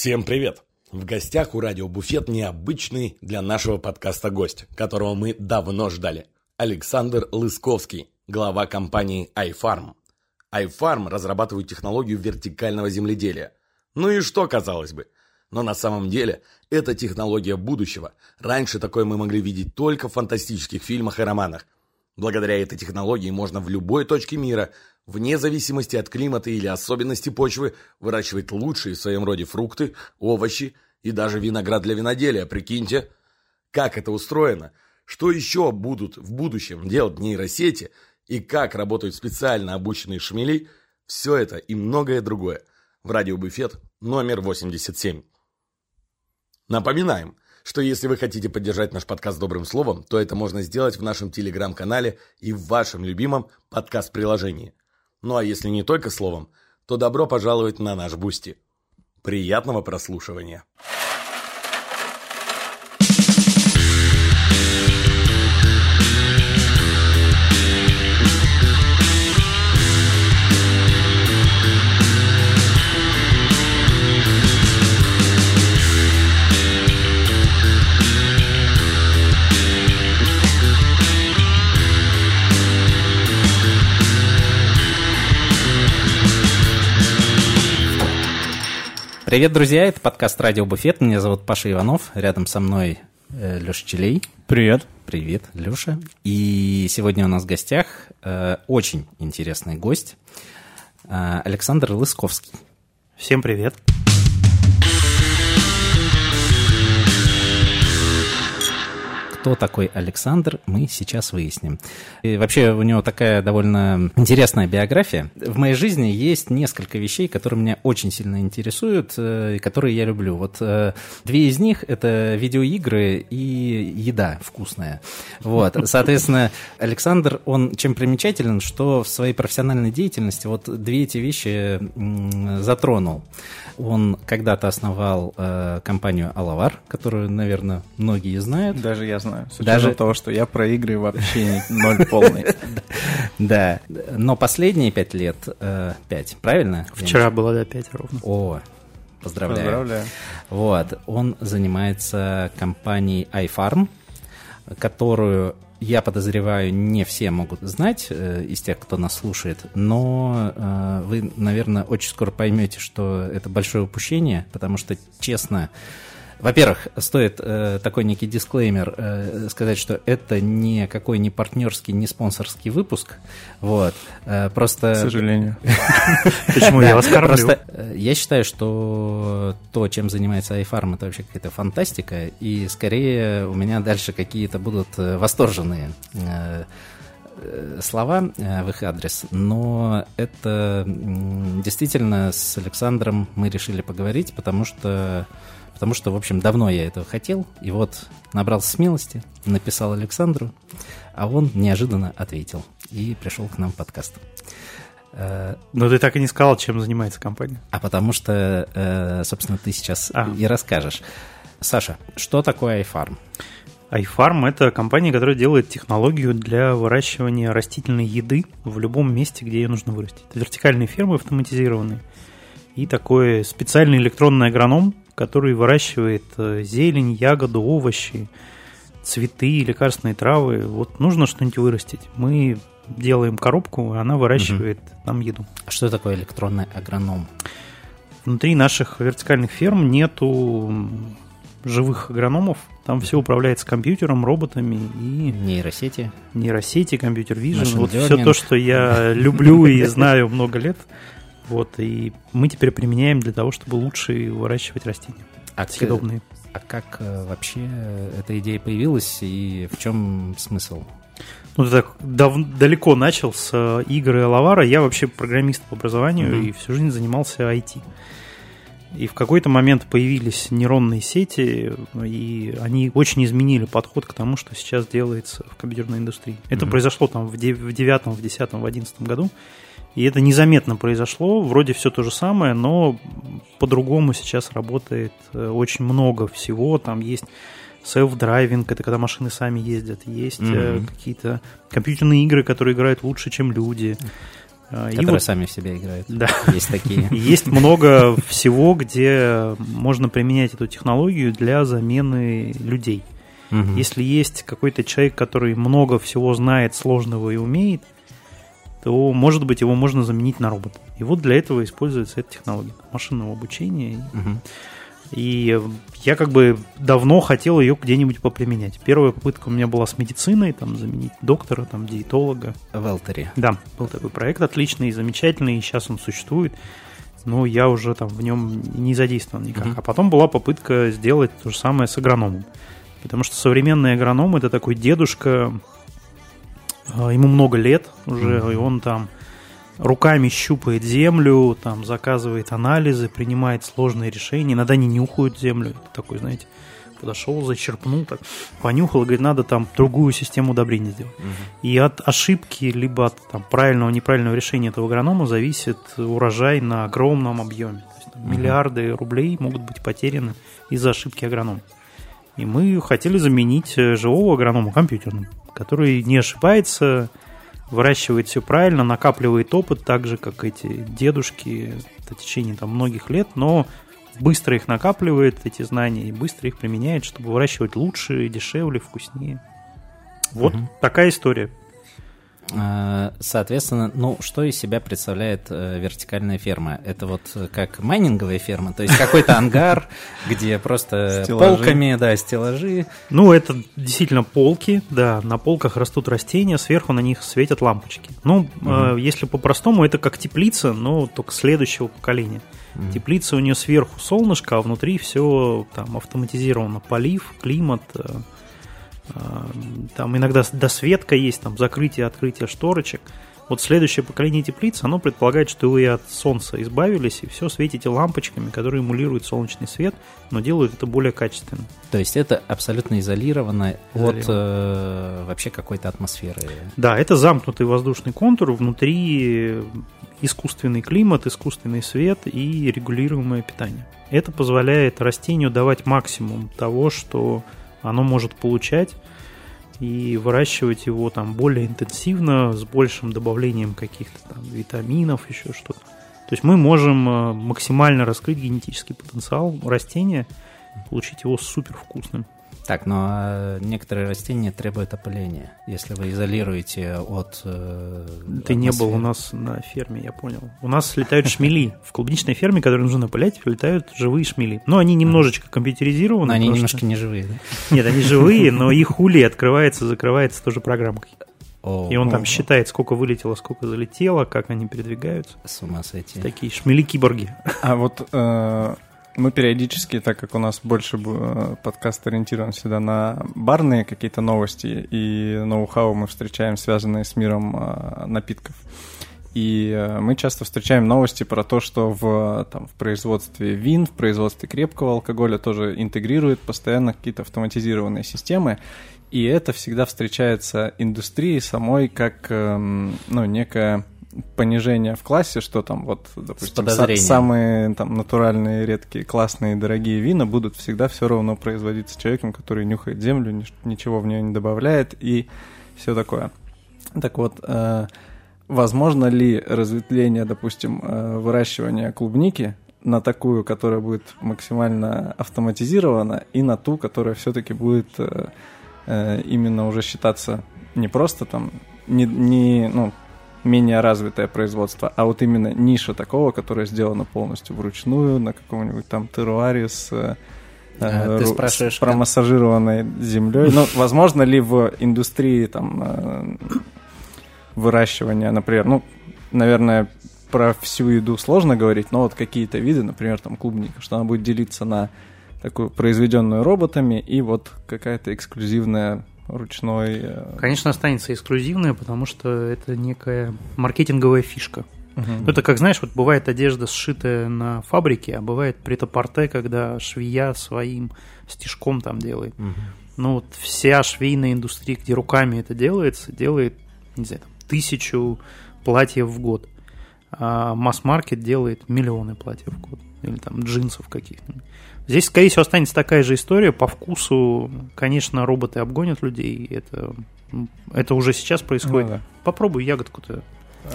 Всем привет! В гостях у радио Буфет необычный для нашего подкаста гость, которого мы давно ждали. Александр Лысковский, глава компании iFarm. iFarm разрабатывает технологию вертикального земледелия. Ну и что, казалось бы? Но на самом деле это технология будущего. Раньше такое мы могли видеть только в фантастических фильмах и романах. Благодаря этой технологии можно в любой точке мира, вне зависимости от климата или особенностей почвы, выращивать лучшие в своем роде фрукты, овощи и даже виноград для виноделия. Прикиньте, как это устроено, что еще будут в будущем делать нейросети и как работают специально обученные шмели, все это и многое другое в радиобуфет номер 87. Напоминаем, что если вы хотите поддержать наш подкаст добрым словом, то это можно сделать в нашем телеграм-канале и в вашем любимом подкаст-приложении. Ну а если не только словом, то добро пожаловать на наш Boosty. Приятного прослушивания! Привет, друзья, это подкаст «Радио Буфет». Меня зовут Паша Иванов, рядом со мной э, Леша Челей. Привет. Привет, Леша. И сегодня у нас в гостях э, очень интересный гость э, Александр Лысковский. Всем привет. Кто такой Александр, мы сейчас выясним. И вообще у него такая довольно интересная биография. В моей жизни есть несколько вещей, которые меня очень сильно интересуют э, и которые я люблю. Вот э, две из них — это видеоигры и еда вкусная. Вот, соответственно, Александр, он чем примечателен, что в своей профессиональной деятельности вот две эти вещи затронул. Он когда-то основал э, компанию Алавар, которую, наверное, многие знают. Даже я знаю. С Даже того, что я про игры вообще ноль полный. Да. Но последние пять лет, э, пять, правильно? Вчера было, да, пять ровно. О, поздравляю. Поздравляю. Вот. Он занимается компанией iFarm, которую я подозреваю, не все могут знать э, из тех, кто нас слушает, но э, вы, наверное, очень скоро поймете, что это большое упущение, потому что, честно, во-первых, стоит э, такой некий дисклеймер э, сказать, что это не какой не партнерский, не спонсорский выпуск. Вот. Э, просто... К сожалению. Почему я вас кормлю? Э, я считаю, что то, чем занимается iFarm, это вообще какая-то фантастика, и скорее у меня дальше какие-то будут э, восторженные э, слова в их адрес, но это действительно с Александром мы решили поговорить, потому что потому что, в общем, давно я этого хотел, и вот набрался смелости, написал Александру, а он неожиданно ответил и пришел к нам в подкаст. Э, Но ты так и не сказал, чем занимается компания. А потому что, э, собственно, ты сейчас а. и расскажешь. Саша, что такое iFarm? iFarm – это компания, которая делает технологию для выращивания растительной еды в любом месте, где ее нужно вырастить. Это вертикальные фермы автоматизированные. И такой специальный электронный агроном, который выращивает э, зелень, ягоду, овощи, цветы, лекарственные травы. Вот нужно что-нибудь вырастить. Мы делаем коробку, и она выращивает угу. нам еду. А что такое электронный агроном? Внутри наших вертикальных ферм нету живых агрономов. Там все управляется компьютером, роботами и... Нейросети. Нейросети, компьютер вижн. Вот все то, что я люблю и знаю много лет – вот, и мы теперь применяем для того, чтобы лучше выращивать растения. А съедобные. А как э, вообще эта идея появилась и в чем смысл? Ну, ты так дав- далеко начал с э, игры Лавара. Я вообще программист по образованию mm-hmm. и всю жизнь занимался IT. И в какой-то момент появились нейронные сети, и они очень изменили подход к тому, что сейчас делается в компьютерной индустрии. Mm-hmm. Это произошло там в девятом, в десятом, в одиннадцатом году. И это незаметно произошло, вроде все то же самое, но по-другому сейчас работает э, очень много всего. Там есть self-driving, это когда машины сами ездят, есть mm-hmm. какие-то компьютерные игры, которые играют лучше, чем люди. Которые вот, сами в себя играют. Да. Есть такие. Есть много всего, где можно применять эту технологию для замены людей. Угу. Если есть какой-то человек, который много всего знает, сложного и умеет, то, может быть, его можно заменить на робота. И вот для этого используется эта технология машинного обучения. Угу. И я как бы давно хотел ее где-нибудь поприменять. Первая попытка у меня была с медициной, там заменить доктора, там диетолога. В Элтере. Да, был такой проект отличный, замечательный, и сейчас он существует. Но я уже там в нем не задействован никак. Mm-hmm. А потом была попытка сделать то же самое с агрономом. Потому что современный агроном это такой дедушка, ему много лет уже, mm-hmm. и он там руками щупает землю, там заказывает анализы, принимает сложные решения. Иногда не нюхают землю. Такой, знаете, подошел, зачерпнул, так понюхал и говорит, надо там другую систему удобрений сделать. Угу. И от ошибки, либо от там, правильного, неправильного решения этого агронома зависит урожай на огромном объеме. То есть, там, угу. Миллиарды рублей могут быть потеряны из-за ошибки агронома. И мы хотели заменить э, живого агронома компьютерным, который не ошибается, выращивает все правильно, накапливает опыт, так же, как эти дедушки в течение там, многих лет, но быстро их накапливает, эти знания, и быстро их применяет, чтобы выращивать лучше, дешевле, вкуснее. Вот угу. такая история. А, соответственно, ну, что из себя представляет э, вертикальная ферма? Это вот как майнинговая ферма, то есть какой-то ангар, где просто полками, да, стеллажи. Ну, это действительно полки, да, на полках растут растения, сверху на них светят лампочки. Ну, если по-простому, это как теплица, но только следующего поколения. Теплица у нее сверху солнышко, а внутри все там автоматизировано, полив, климат, э, там иногда досветка есть, там закрытие, открытие шторочек. Вот следующее поколение теплиц, оно предполагает, что вы от солнца избавились и все светите лампочками, которые эмулируют солнечный свет, но делают это более качественно. То есть это абсолютно изолировано, изолировано. от э, вообще какой-то атмосферы. Да, это замкнутый воздушный контур, внутри искусственный климат, искусственный свет и регулируемое питание. Это позволяет растению давать максимум того, что оно может получать и выращивать его там более интенсивно, с большим добавлением каких-то там витаминов, еще что-то. То есть мы можем э, максимально раскрыть генетический потенциал растения, получить его супер вкусным. Так, но а, некоторые растения требуют опыления. Если вы изолируете от... Э, Ты не был у нас на ферме, я понял. У нас летают шмели. В клубничной ферме, которую нужно опылять, летают живые шмели. Но они немножечко компьютеризированы. Но они немножко не живые, да? Нет, они живые, но их улей открывается, закрывается тоже программкой. и он там считает, сколько вылетело, сколько залетело, как они передвигаются. С ума сойти. Такие шмели-киборги. А вот э, мы периодически, так как у нас больше э, подкаст ориентирован всегда на барные какие-то новости и ноу-хау мы встречаем, связанные с миром э, напитков. И э, мы часто встречаем новости про то, что в, там, в производстве вин, в производстве крепкого алкоголя тоже интегрируют постоянно какие-то автоматизированные системы. И это всегда встречается индустрией самой как эм, ну, некая понижение в классе, что там вот, допустим, са- самые там натуральные, редкие, классные, дорогие вина будут всегда все равно производиться человеком, который нюхает землю, ни- ничего в нее не добавляет и все такое. Так вот, э, возможно ли разветвление, допустим, э, выращивания клубники на такую, которая будет максимально автоматизирована, и на ту, которая все-таки будет э, э, именно уже считаться не просто там не, не ну, менее развитое производство, а вот именно ниша такого, которая сделана полностью вручную на каком-нибудь там теруаре с э, а, ты спрашиваешь, с промассажированной землей. Ну, возможно ли в индустрии там э, выращивания, например, ну, наверное, про всю еду сложно говорить, но вот какие-то виды, например, там клубника, что она будет делиться на такую произведенную роботами и вот какая-то эксклюзивная ручной. Э, Конечно, останется эксклюзивная, потому что это некая маркетинговая фишка. Угу. Это как, знаешь, вот бывает одежда сшитая на фабрике, а бывает претапорте, когда швея своим стежком там делает. Угу. Ну вот вся швейная индустрия, где руками это делается, делает, не знаю, там, тысячу платьев в год. А масс-маркет делает миллионы платьев в год. Или там джинсов каких-то. Здесь, скорее всего, останется такая же история. По вкусу, конечно, роботы обгонят людей. Это, это уже сейчас происходит. Ну, да. Попробуй ягодку-то.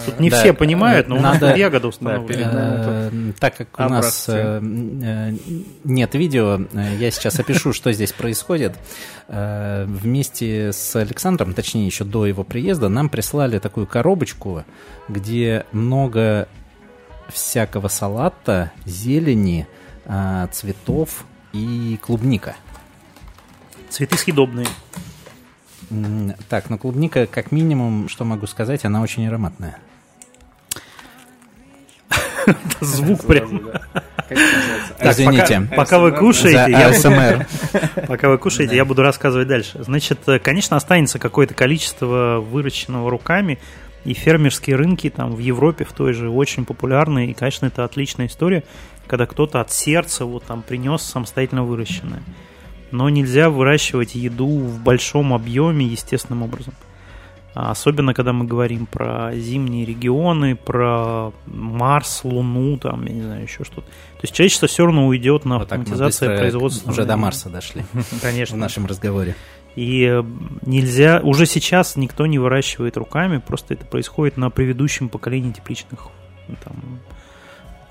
Тут не Да, все понимают, но у нас надо- тут ягода Да, установлена. Э, Так как у нас э, э, нет видео, э, я сейчас опишу, что здесь происходит. Э, Вместе с Александром, точнее еще до его приезда, нам прислали такую коробочку, где много всякого салата, зелени, э, цветов и клубника. Цветы съедобные. Так, ну клубника, как минимум, что могу сказать, она очень ароматная. Звук прям. Извините. Пока, вы кушаете, я, пока вы кушаете, я буду рассказывать дальше. Значит, э, конечно, останется какое-то количество выращенного руками, и фермерские рынки там в Европе в той же очень популярны, и, конечно, это отличная история, когда кто-то от сердца вот там принес самостоятельно выращенное. Но нельзя выращивать еду в большом объеме естественным образом. А Особенно, когда мы говорим про зимние регионы, про Марс, Луну, там, я не знаю, еще что-то. То есть человечество все равно уйдет на автоматизацию производства. уже до Марса дошли в Конечно. нашем разговоре. И нельзя, уже сейчас никто не выращивает руками, просто это происходит на предыдущем поколении тепличных, там,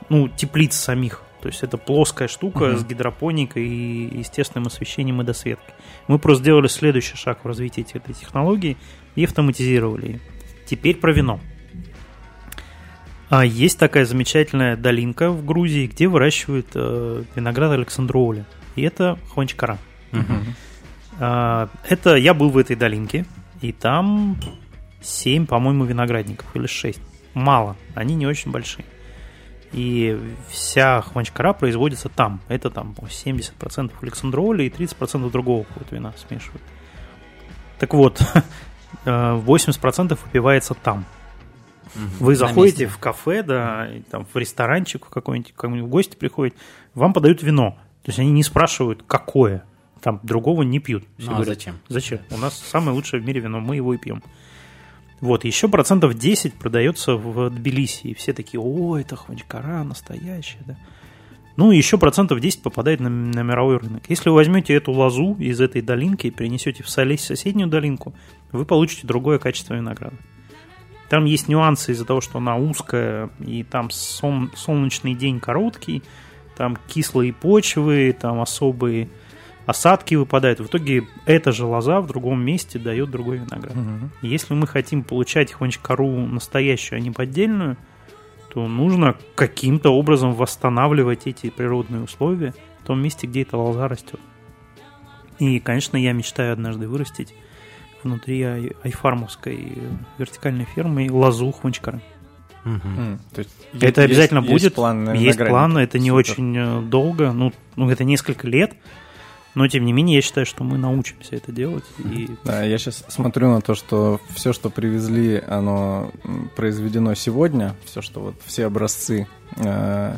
ну, теплиц самих. То есть это плоская штука Мгм. с гидропоникой и естественным освещением и досветкой. Мы просто сделали следующий шаг в развитии этой технологии и автоматизировали ее. Теперь про вино. А есть такая замечательная долинка в Грузии, где выращивают э, виноград Александроуля. И это Хванчкара. А, Это я был в этой долинке, и там 7, по-моему, виноградников, или 6. Мало, они не очень большие. И вся хванчкара производится там. Это там по 70% Александроля и 30% другого какого-то вина смешивают. Так вот, э, 80% выпивается там. Вы заходите в кафе, да, там в ресторанчик какой-нибудь, к кому-нибудь в гости приходят, вам подают вино. То есть они не спрашивают, какое. Там другого не пьют. Все Ну а говорят, зачем? Зачем? У нас самое лучшее в мире вино, мы его и пьем. Вот, еще процентов 10 продается в Тбилиси. И все такие, о, это хванчкара настоящая, да. Ну, еще процентов 10 попадает на, на мировой рынок. Если вы возьмете эту лозу из этой долинки и перенесете в солей соседнюю долинку, вы получите другое качество винограда. Там есть нюансы из-за того, что она узкая, и там сон- солнечный день короткий, там кислые почвы, там особые осадки выпадают. В итоге эта же лоза в другом месте дает другой виноград. И Если мы хотим получать хванчкару настоящую, а не поддельную, то нужно каким-то образом восстанавливать эти природные условия в том месте, где эта лоза растет. И, конечно, я мечтаю однажды вырастить внутри ай- айфармовской вертикальной фермы лозу хванчкары. Мгм. М, то есть Это есть- обязательно есть будет. план на есть план, это не Супер. очень э, долго, ну, ну, это несколько лет, но тем не менее я считаю, что мы научимся это делать. И Да, я сейчас смотрю на то, что все, что привезли, оно произведено сегодня, все, что вот все образцы. э,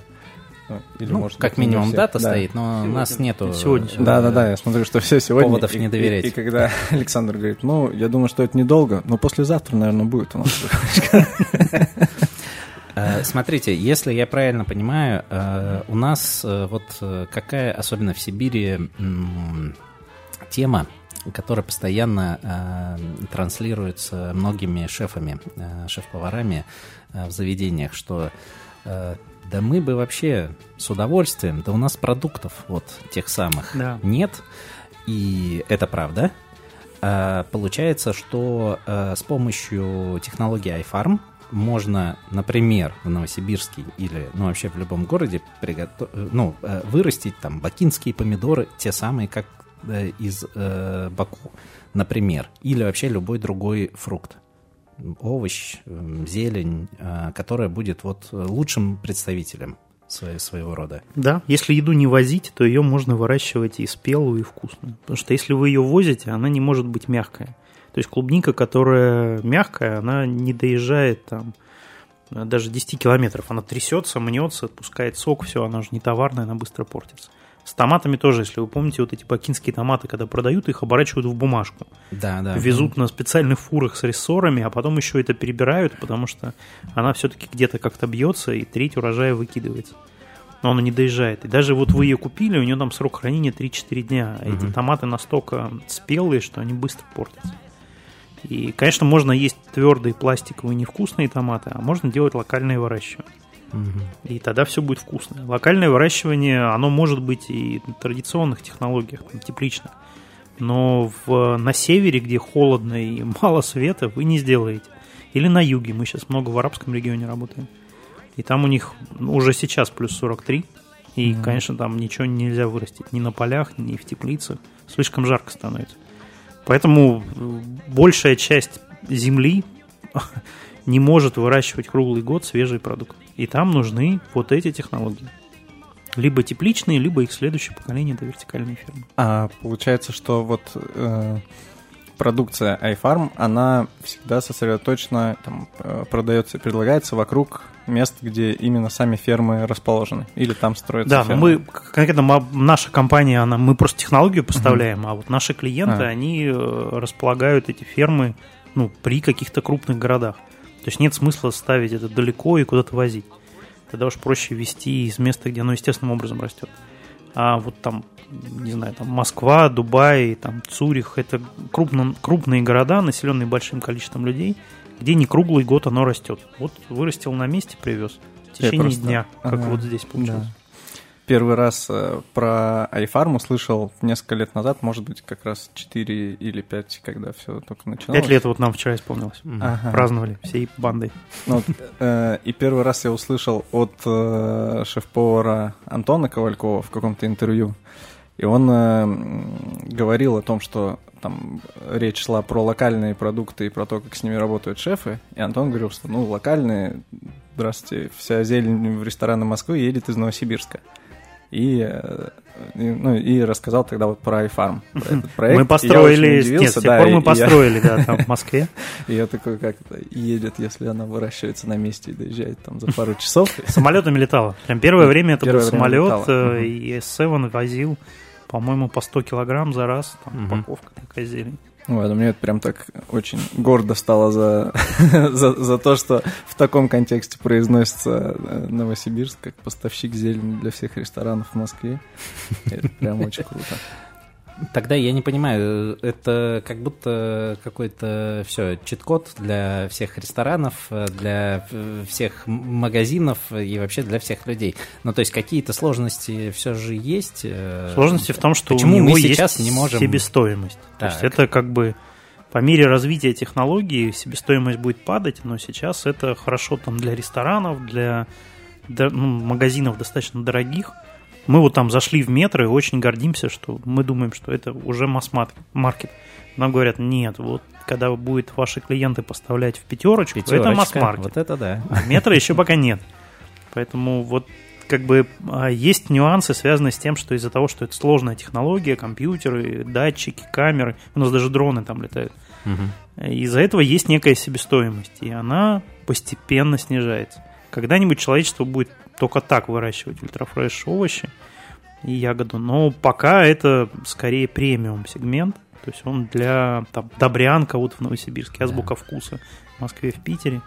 ну, или, Ну, может как минимум все. дата Да. стоит, но у нас нету... Сегодня, э, сегодня. Да, да, да, я смотрю, что все сегодня. Поводов И- не и- доверять. И, когда Александр говорит, ну, я думаю, что это недолго, но послезавтра, наверное, будет у нас. Э, Смотрите, если я правильно понимаю, э, у нас э, вот какая, особенно в Сибири, тема, которая постоянно транслируется многими шефами, шеф-поварами в заведениях, что да мы бы вообще с удовольствием, да у нас продуктов вот тех самых Да. нет, и это правда. Получается, что с помощью технологии iFarm можно, например, в Новосибирске или ну, вообще в любом городе пригото- э, ну, э, вырастить там бакинские помидоры, те самые, как э, из э, Баку, например, или вообще любой другой фрукт овощ, зелень, э, которая будет вот лучшим представителем своей- своего рода. Да, если еду не возить, то ее можно выращивать и спелую, и вкусную. Потому что если вы ее возите, она не может быть мягкая. То есть клубника, которая мягкая, она не доезжает там э, даже 10 километров. Она трясется, мнется, отпускает сок, все, она уже не товарная, она быстро портится. С томатами тоже, если вы помните, вот эти бакинские томаты, когда продают, их оборачивают в бумажку. Да, да. Везут на специальных фурах с рессорами, а потом еще это перебирают, потому что она все-таки где-то как-то бьется, и треть урожая выкидывается. Но она не доезжает. И даже вот вы ее купили, у нее там срок хранения 3-4 дня. А Эти Мгм. томаты настолько спелые, что они быстро портятся. И, конечно, можно есть твердые пластиковые невкусные томаты, а можно делать локальное выращивание. Угу. И тогда все будет вкусно. Локальное выращивание, оно может быть и на традиционных технологиях, там, тепличных. Но в, на севере, где холодно и мало света, вы не сделаете. Или на юге. Мы сейчас много в арабском регионе работаем. И там у них уже сейчас плюс 43. И, mm-hmm. конечно, там ничего нельзя вырастить ни на полях, ни в теплицах. Слишком жарко становится. Поэтому э, большая часть земли не может выращивать круглый год свежий продукт. И там нужны вот эти технологии. Либо тепличные, либо их следующее поколение это вертикальные фермы. А получается, что вот э, продукция iFarm, она всегда сосредоточена, там, э, продается, предлагается вокруг мест, где именно сами фермы расположены, или там строятся Да, фермы. мы, конкретно наша компания, она, мы просто технологию поставляем, uh-huh. а вот наши клиенты, а. они э, располагают эти фермы ну, при каких-то крупных городах. То есть нет смысла ставить это далеко и куда-то возить. Тогда уж проще вести из места, где оно естественным образом растет. А вот там, не знаю, там Москва, Дубай, там Цюрих, это крупно, крупные города, населенные большим количеством людей, где не круглый год оно растет. Вот вырастил на месте, привез. В течение просто... дня, как ага. вот здесь получилось. Да первый раз э, про iFarm услышал несколько лет назад, может быть, как раз 4 или 5, когда все только начиналось. 5 лет вот нам вчера исполнилось. Ага. Праздновали всей бандой. Ну, вот, э, и первый раз я услышал от э, шеф-повара Антона Ковалькова в каком-то интервью. И он э, говорил о том, что там речь шла про локальные продукты и про то, как с ними работают шефы. И Антон говорил, что ну локальные, здравствуйте, вся зелень в рестораны Москвы едет из Новосибирска и, э, и, ну, и рассказал тогда вот про iFarm. Про мы построили, нет, с тех пор мы построили, да, там в Москве. И я такой, как это едет, если она выращивается на месте и доезжает там за пару часов. Самолетами летала. Прям первое время это был самолет, э, и S7 возил, по-моему, по 100 килограмм за раз, там упаковка такая зелень. Вот, мне это прям так очень гордо стало за, за, за то, что в таком контексте произносится э, Новосибирск как поставщик зелени для всех ресторанов в Москве. Это прям очень круто. Тогда я не понимаю, это как будто какой-то все чит-код для всех ресторанов, для всех магазинов и вообще для всех людей. Ну, то есть какие-то сложности все же есть. Э, сложности в том, что Почему у него мы сейчас есть не можем... себестоимость. Так. То есть это как бы по мере развития технологий себестоимость будет падать, но сейчас это хорошо там для ресторанов, для ну, магазинов достаточно дорогих – мы вот там зашли в метро и очень гордимся, что мы думаем, что это уже масс-маркет. Нам говорят, нет, вот когда будет ваши клиенты поставлять в пятерочку, Пятерочка, это масс-маркет. Вот это да. А метро еще пока нет. Поэтому вот как бы а, есть нюансы, связанные с тем, что из-за того, что это сложная технология, компьютеры, датчики, камеры, у нас даже дроны там летают. Угу. Из-за этого есть некая себестоимость, и она постепенно снижается. Когда-нибудь человечество будет только так выращивать ультрафреш овощи и ягоду. Но пока это скорее премиум сегмент. То есть он для там, Добрянка вот в Новосибирске, Азбука да. вкуса в Москве, в Питере.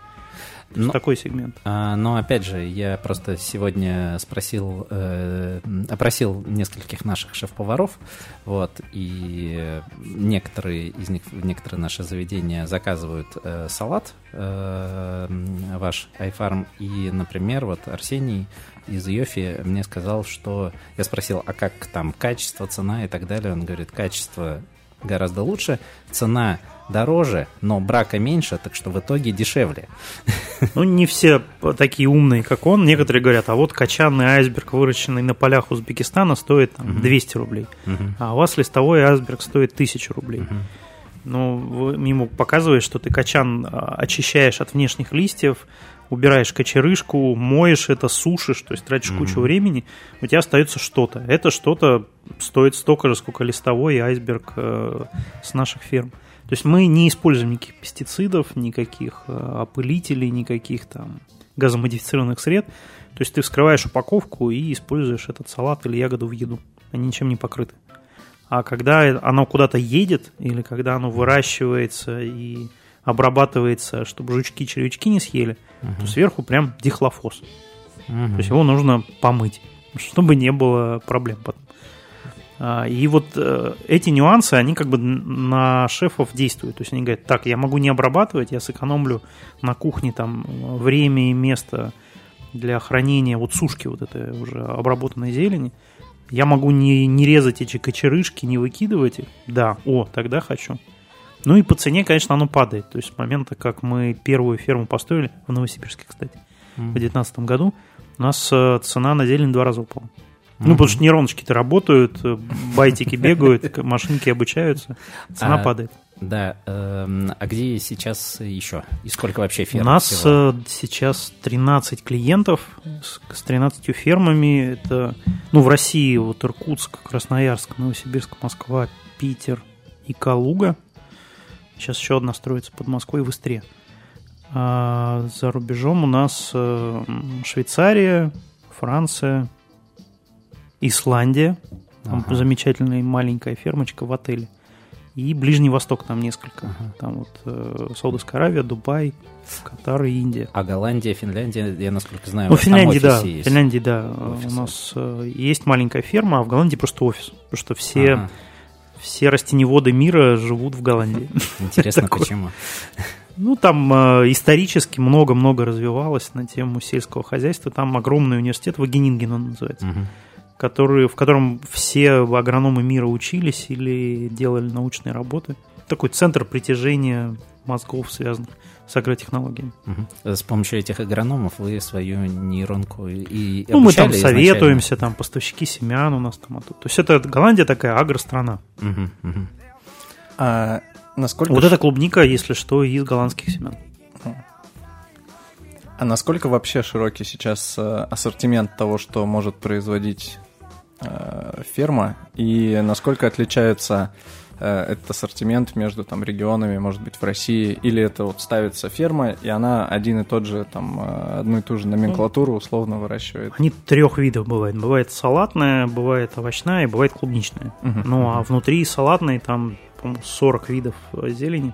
То но, такой сегмент. А, но опять же, я просто сегодня спросил, э, опросил нескольких наших шеф-поваров, вот, и некоторые из них, некоторые наши заведения заказывают э, салат э, ваш iFarm, и, например, вот Арсений из Йофи мне сказал, что я спросил, а как там качество, цена и так далее, он говорит, качество гораздо лучше, цена дороже, но брака меньше, так что в итоге дешевле. Ну, не все такие умные, как он. Некоторые говорят, а вот качанный айсберг, выращенный на полях Узбекистана, стоит там, угу. 200 рублей, угу. а у вас листовой айсберг стоит 1000 рублей. Угу. Ну, ему показывает, что ты качан а, очищаешь от внешних листьев, убираешь кочерышку, моешь это, сушишь, то есть тратишь mm-hmm. кучу времени, у тебя остается что-то. Это что-то стоит столько же, сколько листовой айсберг э, с наших ферм. То есть мы не используем никаких пестицидов, никаких э, опылителей, никаких там газомодифицированных сред. То есть ты вскрываешь упаковку и используешь этот салат или ягоду в еду. Они ничем не покрыты. А когда оно куда-то едет, или когда оно выращивается и обрабатывается, чтобы жучки-червячки не съели, угу. то сверху прям дихлофос. Угу. То есть его нужно помыть, чтобы не было проблем потом. А, и вот э, эти нюансы, они как бы на шефов действуют. То есть они говорят, так, я могу не обрабатывать, я сэкономлю на кухне там время и место для хранения вот сушки вот этой уже обработанной зелени. Я могу не, не резать эти кочерышки, не выкидывать их. Да, о, тогда хочу. Ну и по цене, конечно, оно падает. То есть с момента, как мы первую ферму построили, в Новосибирске, кстати, mm-hmm. в 2019 году, у нас э, цена на зелень два раза упала. Ну, потому что нейроночки-то работают, э, байтики бегают, машинки обучаются, цена а, падает. Да, э, а где сейчас еще? И сколько вообще ферм? У нас всего? Э, сейчас 13 клиентов с, с 13 фермами. Это, ну, в России вот Иркутск, Красноярск, Новосибирск, Москва, Питер и Калуга. Сейчас еще одна строится под Москвой в Истре. А за рубежом у нас э, Швейцария, Франция, Исландия. Там ага. замечательная маленькая фермочка в отеле. И Ближний Восток там несколько. Ага. Там вот э, Саудовская Аравия, Дубай, Катар и Индия. А Голландия, Финляндия, я насколько знаю, ну, в Финляндии, да, есть. Финляндии, да. Офис. У нас э, есть маленькая ферма, а в Голландии просто офис. Потому что все, ага. все растеневоды мира живут в Голландии. Интересно, почему? Ну, там э, исторически много-много развивалось на тему сельского хозяйства. Там огромный университет, Вагенинген он называется. Угу который, в котором все агрономы мира учились или делали научные работы. Такой центр притяжения мозгов, связанных с агротехнологиями. Угу. С помощью этих агрономов вы свою нейронку и Ну, мы там советуемся, там поставщики семян у нас там. А тут. То есть это Голландия такая агространа. Угу, угу. А насколько... Вот эта клубника, если что, из голландских семян. А насколько вообще широкий сейчас э, ассортимент того, что может производить ферма и насколько отличается э, этот ассортимент между там регионами, может быть, в России, или это вот ставится ферма, и она один и тот же, там, э, одну и ту же номенклатуру условно выращивает? Они трех видов бывают. Бывает салатная, бывает овощная и бывает клубничная. Uh-huh. Ну, а внутри салатной там, по-моему, 40 видов зелени.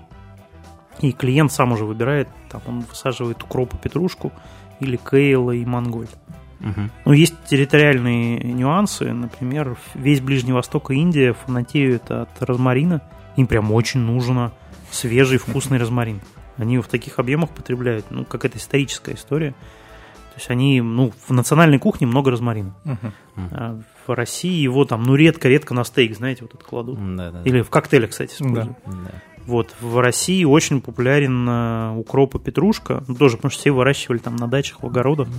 И клиент сам уже выбирает, там он высаживает укроп петрушку или кейла и мангольд. Угу. Но есть территориальные нюансы. Например, весь Ближний Восток и Индия фанатеют от розмарина. Им прям очень нужно свежий вкусный розмарин. Они его в таких объемах потребляют. Ну, как это историческая история. То есть они, ну, в национальной кухне много розмарина. Uh-huh. А в России его там, ну, редко-редко на стейк, знаете, вот это кладут. Да, Или в коктейле, кстати, используют. Да. Вот, в России очень популярен uh, укроп и петрушка. Ну, тоже, потому что все выращивали там на дачах, в огородах.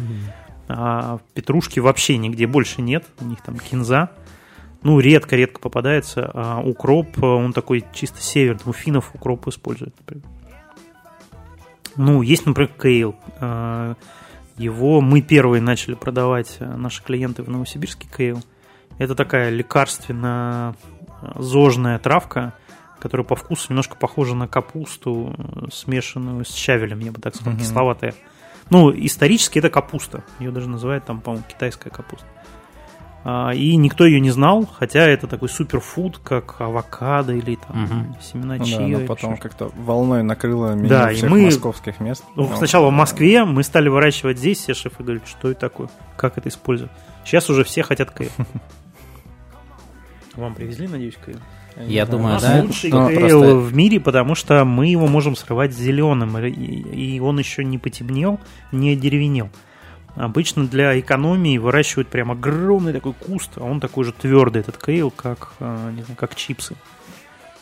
А петрушки вообще нигде больше нет. У них там кинза. Ну, редко-редко попадается. А укроп, он такой чисто северный. У финнов укроп используют, например. Ну, есть, например, кейл. А, его мы первые начали продавать, а, наши клиенты в Новосибирске, кейл. Это такая лекарственно-зожная травка, которая по вкусу немножко похожа на капусту, смешанную с щавелем, я бы так сказал, mm-hmm. кисловатая. Ну, исторически это капуста. Ее даже называют там, по-моему, китайская капуста. А, и никто ее не знал, хотя это такой суперфуд, как авокадо или там угу. семена чиа. Ну, да, но потом как-то волной накрыло меня да, всех и мы, московских мест. Ну, сначала в Москве мы стали выращивать здесь, все шефы говорят, что это такое, как это использовать. Сейчас уже все хотят кейл. Вам привезли, надеюсь, кейл? Я думаю, да. лучший ну, просто... в мире, потому что мы его можем срывать зеленым, и он еще не потемнел, не деревенел. Обычно для экономии выращивают прям огромный такой куст, а он такой же твердый, этот кейл, как, а, не знаю, как чипсы.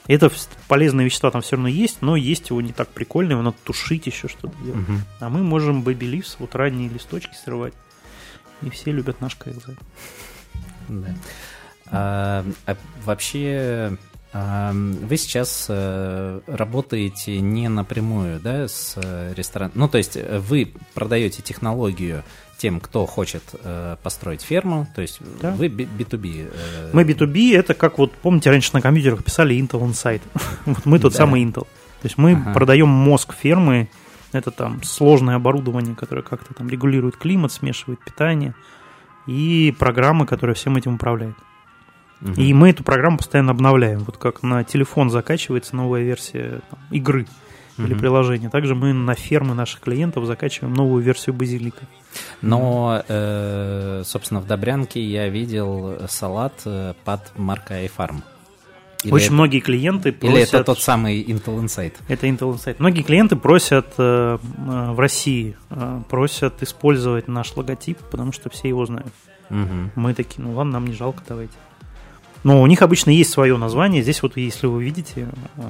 Это полезные вещества там все равно есть, но есть его не так прикольно, его надо тушить еще что-то делать. Угу. А мы можем baby leaves, вот ранние листочки срывать. И все любят наш кейл. Да. А, а вообще а, вы сейчас э, работаете не напрямую, да, с э, рестораном. Ну, то есть э, вы продаете технологию тем, кто хочет построить ферму, то есть да. вы B2B. Мы B2B, это как вот, помните, раньше на компьютерах писали Intel Insight. вот мы тот да. самый Intel. То есть мы ага. продаем мозг фермы, это там сложное оборудование, которое как-то там регулирует климат, смешивает питание, и программы, которые всем этим управляют. Угу. И мы эту программу постоянно обновляем. Вот как на телефон закачивается новая версия там, игры. или приложение. Также мы на фермы наших клиентов закачиваем новую версию базилика. Но, э, собственно, в Добрянке я видел салат э, под маркой iFarm. Или Очень это- многие клиенты просят... Или это тот самый Intel Insight? Это Intel Insight. Многие клиенты просят э, э, в России, э, просят использовать наш логотип, потому что все его знают. Мгм. Мы такие, ну ладно, нам не жалко, давайте. Но у них обычно есть свое название. Здесь вот, если вы видите, э,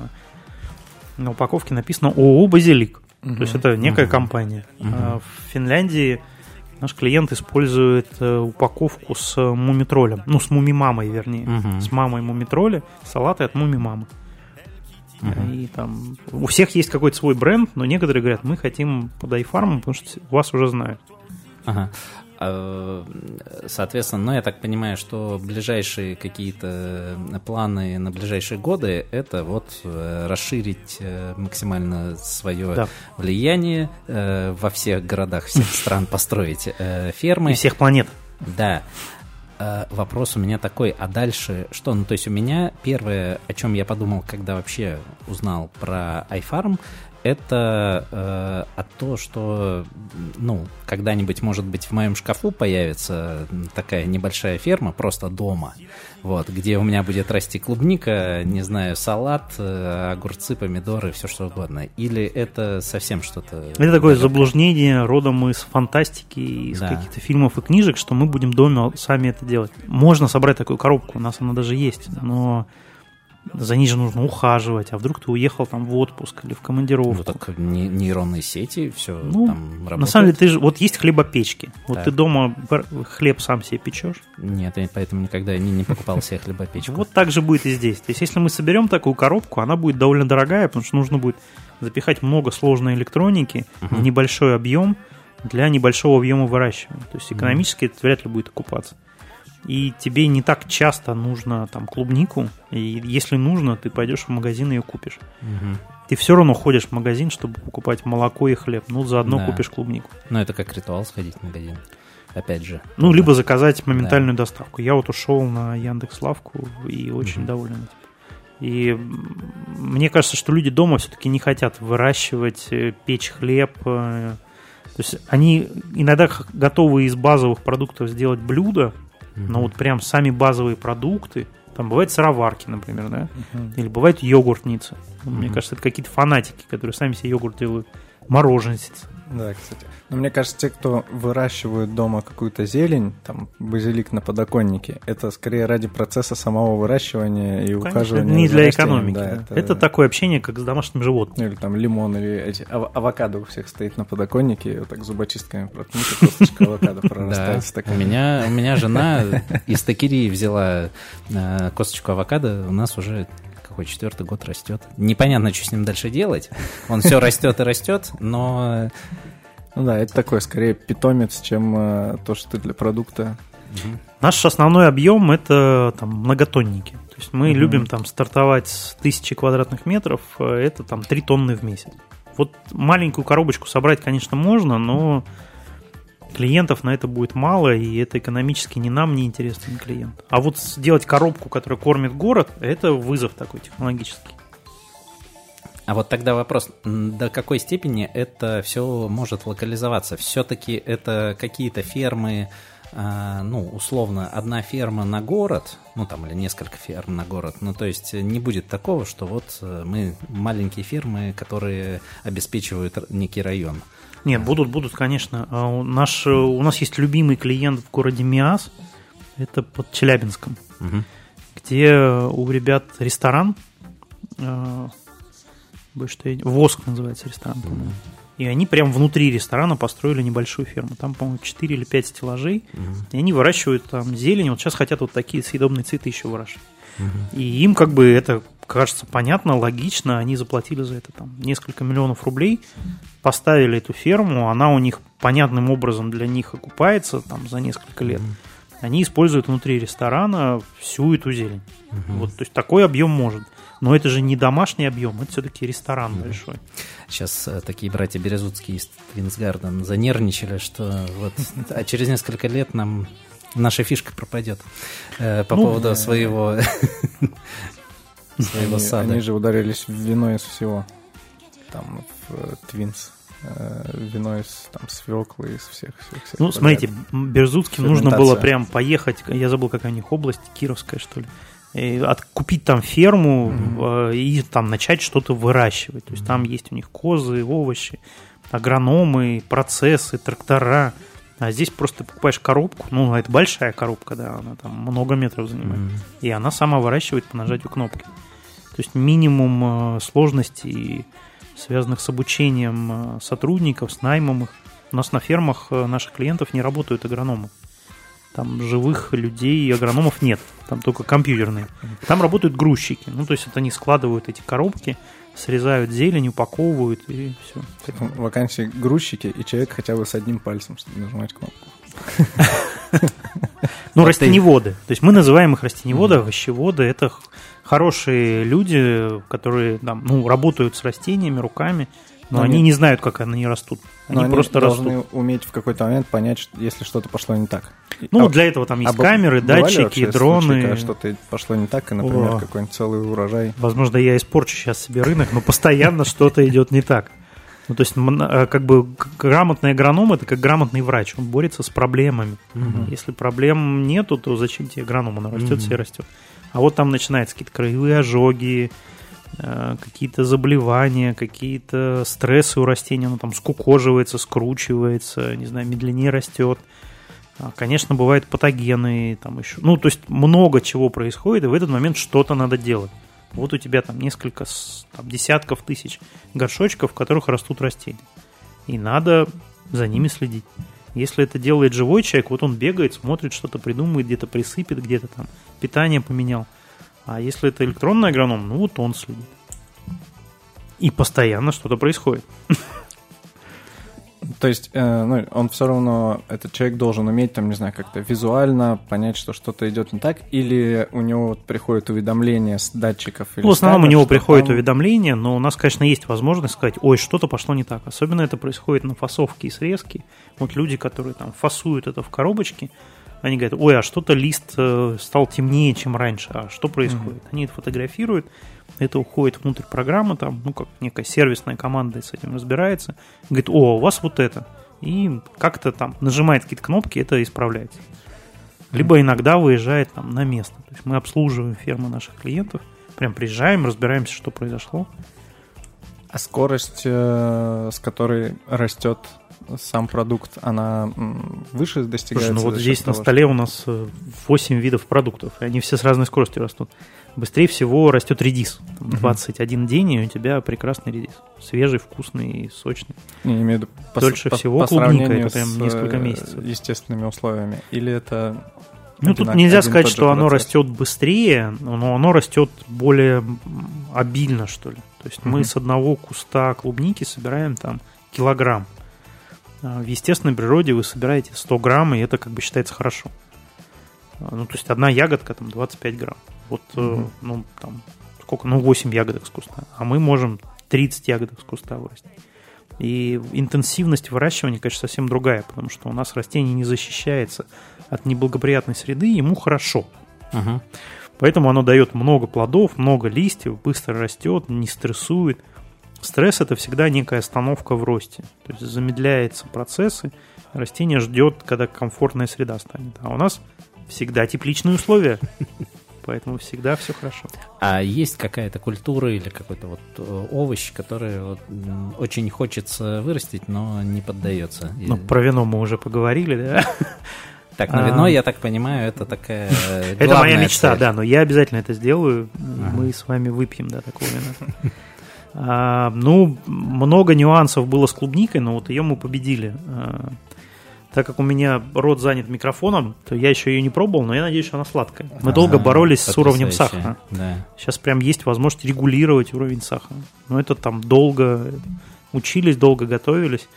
на упаковке написано ООО «Базилик». То есть это некая компания. А В Финляндии наш клиент использует э, упаковку с мумитролем. Ну, с мумимамой, вернее. Мгм. С мамой мумитроля, салаты от мумимамы. И там у всех есть какой-то свой бренд, но некоторые говорят, мы хотим под iFarm, потому что вас уже знают. Ага. А, Соответственно, ну, я так понимаю, что ближайшие какие-то планы на ближайшие годы это вот э, расширить э, максимально свое Да. влияние э, во всех городах всех стран, построить э, фермы. И всех планет. Да. Э, Вопрос у меня такой, а дальше что? Ну, то есть у меня первое, о чем я подумал, когда вообще узнал про iFarm, это э, о то, что, ну, когда-нибудь, может быть, в моем шкафу появится такая небольшая ферма просто дома, вот, где у меня будет расти клубника, не знаю, салат, э, огурцы, помидоры, все что угодно. Или это совсем что-то... Это такое далекое? заблуждение родом из фантастики, из Да. каких-то фильмов и книжек, что мы будем дома сами это делать. Можно собрать такую коробку, у нас она даже есть, но за ней же нужно ухаживать, а вдруг ты уехал там в отпуск или в командировку. Ну, так не- нейронные сети, все Ну, там работает. На самом деле, ты же, вот есть хлебопечки. Вот Так. ты дома хлеб сам себе печешь. Нет, я поэтому никогда не, не покупал себе хлебопечку. Вот так же будет и здесь. То есть, если мы соберем такую коробку, она будет довольно дорогая, потому что нужно будет запихать много сложной электроники в небольшой объем для небольшого объема выращивания. То есть, экономически это вряд ли будет окупаться. И тебе не так часто нужно там клубнику, и если нужно, ты пойдешь в магазин и ее купишь. Мгм. Ты все равно ходишь в магазин, чтобы покупать молоко и хлеб. Ну, заодно Да. купишь клубнику. Ну, это как ритуал сходить в магазин. Опять же. Ну, либо заказать моментальную доставку. Я вот ушел на Яндекс Лавку и очень доволен этим. И мне кажется, что люди дома все-таки не хотят выращивать, э, печь хлеб. э. То есть они иногда готовы из базовых продуктов сделать блюдо, но вот прям сами базовые продукты, там бывают сыроварки, например, да, или бывают йогуртницы. Ну, Мне кажется, это какие-то фанатики, которые сами себе йогурт делают. Мороженщицы. Да, кстати. Но мне кажется, те, кто выращивают дома какую-то зелень, там, базилик на подоконнике, это скорее ради процесса самого выращивания и Конечно, ухаживания. это не для растением, экономики. да, да. это... такое общение, как с домашним животным. Ну, или там лимон, или эти ав- авокадо у всех стоит на подоконнике, и вот так зубочистками проткнуть, и косточка авокадо прорастает у меня, у меня жена из Такирии взяла э, косточку авокадо, у нас уже какой четвертый год растет. Непонятно, что с ним дальше делать. Он все растет и растет, но Ну да, это такой, скорее, питомец, чем э, то, что ты для продукта. Наш основной объем это там многотонники. То есть мы любим там стартовать с тысячи квадратных метров, э, это там 3 тонны в месяц. Вот маленькую коробочку собрать, конечно, можно, но клиентов на это будет мало, и это экономически ни нам, ни интересно, ни клиенту. А вот сделать коробку, которая кормит город, это вызов такой технологический. А вот тогда вопрос, до какой степени это все может локализоваться? Все-таки это какие-то фермы, а, ну, условно, одна ферма на город, ну, там, или несколько ферм на город, ну, то есть не будет такого, что вот э, мы маленькие фермы, которые обеспечивают некий район. Нет, будут, будут, конечно. А Наш, у нас есть любимый клиент в городе Миас, это под Челябинском. Мгм. где у ребят ресторан, что я- Воск называется ресторан, по-моему. И они прям внутри ресторана построили небольшую ферму. Там, по-моему, 4 или 5 стеллажей. И они выращивают там зелень. Вот сейчас хотят вот такие съедобные цветы еще выращивать. И им как бы это кажется понятно, логично. Они заплатили за это там несколько миллионов рублей, поставили эту ферму, она у них понятным образом для них окупается там за несколько лет. Они используют внутри ресторана всю эту зелень. Вот, то есть такой объем может. Но это же не домашний объем, это все-таки ресторан большой. Сейчас э, такие братья Березутские из Твинсгарден занервничали, что вот а через несколько лет нам наша фишка пропадет э, по Ну, поводу своего своего Они, сада. они же ударились в вино из всего. там в Твинс вино из там, свеклы, из всех, всех, всех Ну, смотрите, Берзутским нужно было прям поехать, я забыл, какая у них область, Кировская, что ли, и откупить там ферму mm-hmm. и там начать что-то выращивать. То есть mm-hmm. там есть у них козы, овощи, агрономы, процессы, трактора. А здесь просто покупаешь коробку, ну, это большая коробка, да, она там много метров занимает, mm-hmm. и она сама выращивает по нажатию кнопки. То есть минимум сложностей связанных с обучением э, сотрудников, с наймом их. У нас на фермах э, наших клиентов не работают агрономы. Там живых людей и агрономов нет. Там только компьютерные. Там работают грузчики. Ну, то есть это они складывают эти коробки, срезают зелень, упаковывают и все. Вакансии грузчики и человек хотя бы с одним пальцем, чтобы нажимать кнопку. Ну, растеневоды. То есть мы называем их растеневоды, овощеводы. Это хорошие люди, которые там, ну, работают с растениями, руками, но, но они не знают, как они растут. Они, они просто должны растут. уметь в какой-то момент понять, если что-то пошло не так. Ну, а, для этого там есть а камеры, датчики, дроны. Случаи, что-то пошло не так, и, например, О. какой-нибудь целый урожай. Возможно, я испорчу сейчас себе рынок, но постоянно что-то идет не так. Ну, то есть, э, как бы грамотный агроном это как грамотный врач. Он борется с проблемами. Угу. Если проблем нету, то зачем тебе агроном? Он растет, угу. себе растет. А вот там начинаются какие-то краевые ожоги, э, какие-то заболевания, какие-то стрессы у растения, оно там скукоживается, скручивается, не знаю, медленнее растет. А, конечно, бывают патогены, там еще. Ну, то есть много чего происходит, и в этот момент что-то надо делать. Вот у тебя там несколько там, десятков тысяч горшочков, в которых растут растения. И надо за ними следить. Если это делает живой человек, вот он бегает, смотрит, что-то придумывает, где-то присыпет, где-то там питание поменял. А если это электронный агроном, ну вот он следит. И постоянно что-то происходит. То есть, э, ну, он все равно, этот человек должен уметь, там, не знаю, как-то визуально понять, что что-то идет не так, или у него вот приходит уведомление с датчиков? Или ну, в основном у него приходит там... уведомление, но у нас, конечно, есть возможность сказать, ой, что-то пошло не так. Особенно это происходит на фасовке и срезке. Вот люди, которые там фасуют это в коробочке, они говорят, ой, а что-то лист э, стал темнее, чем раньше, а что происходит? Mm-hmm. Они это фотографируют, это уходит внутрь программы, там, ну, как некая сервисная команда с этим разбирается, говорит, о, у вас вот это. И как-то там нажимает какие-то кнопки, это исправляется. Либо иногда выезжает там на место. То есть мы обслуживаем фермы наших клиентов, прям приезжаем, разбираемся, что произошло. А скорость, э, с которой растет сам продукт, она выше достигается? Слушай, ну вот здесь того, на столе что... у нас 8 видов продуктов, и они все с разной скоростью растут быстрее всего растет редис. Там 21 день, и у тебя прекрасный редис. Свежий, вкусный, сочный. Не, имею в виду по, Дольше по, всего по клубника, это прям несколько месяцев. естественными условиями. Или это... Ну, один, тут нельзя сказать, что оно растет быстрее, но оно растет более обильно, что ли. То есть мы с одного куста клубники собираем там килограмм. А в естественной природе вы собираете 100 грамм, и это как бы считается хорошо. А, ну, то есть одна ягодка там 25 грамм. Вот, угу. ну, там, сколько, ну, 8 ягодок с куста. А мы можем 30 ягодок с куста вырастить. И интенсивность выращивания, конечно, совсем другая, потому что у нас растение не защищается от неблагоприятной среды, ему хорошо. Угу. Поэтому оно дает много плодов, много листьев, быстро растет, не стрессует. Стресс это всегда некая остановка в росте. То есть замедляется процессы, растение ждет, когда комфортная среда станет. А у нас всегда тепличные условия. Поэтому всегда все хорошо. А есть какая-то культура или какой-то вот э, овощ, который вот очень хочется вырастить, но не поддается? Ну, про вино мы уже поговорили, да? Так, на вино, а... я так понимаю, это такая Это моя мечта, цель. да, но я обязательно это сделаю. Ага. Мы с вами выпьем, да, такого вина. А, ну, много нюансов было с клубникой, но вот ее мы победили. А, так как у меня рот занят микрофоном, то я еще ее не пробовал, но я надеюсь, что она сладкая. Мы а, долго боролись с уровнем сахара. Да. Сейчас прям есть возможность регулировать уровень сахара. Но это там долго учились, долго готовились.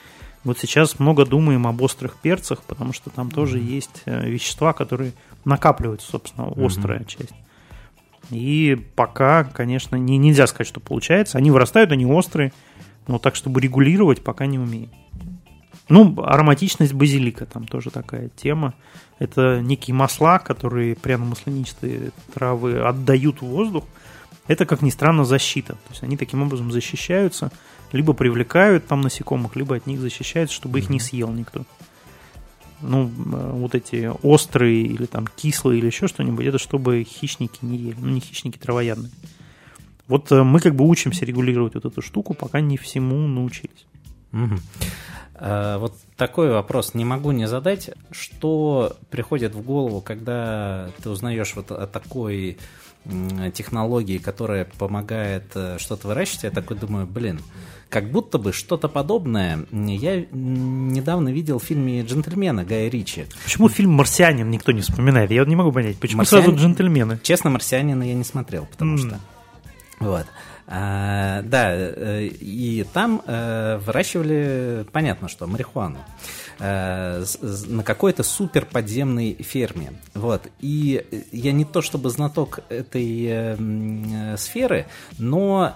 Вот сейчас много думаем об острых перцах, потому что там тоже есть э, вещества, которые накапливаются, собственно, острая mm-hmm. часть. И пока, конечно, не, нельзя сказать, что получается. Они вырастают, они острые, но так, чтобы регулировать, пока не умеем. Ну, ароматичность базилика там тоже такая тема. Это некие масла, которые пряно-маслянистые травы отдают воздух, Это, как ни странно, защита. То есть они таким образом защищаются, либо привлекают там насекомых, либо от них защищаются, чтобы их не съел никто. Ну, э, вот эти острые или там кислые или еще что-нибудь, это чтобы хищники не ели. Ну, не хищники, травоядные. Вот э, мы как бы учимся регулировать вот эту штуку, пока не всему научились. Угу. А, вот такой вопрос не могу не задать. Что приходит в голову, когда ты узнаешь вот о такой технологии, которая помогает э, что-то выращивать, я такой думаю, блин, как будто бы что-то подобное я недавно видел в фильме «Джентльмены» Гая Ричи. Почему фильм «Марсианин» никто не вспоминает? Я не могу понять, почему Марсианин... сразу «Джентльмены»? Честно, «Марсианина» я не смотрел, потому mm. что... Вот. А, да, э, и там э, выращивали, понятно, что марихуану э, на какой-то супер подземной ферме. Вот. И я не то чтобы знаток этой сферы, но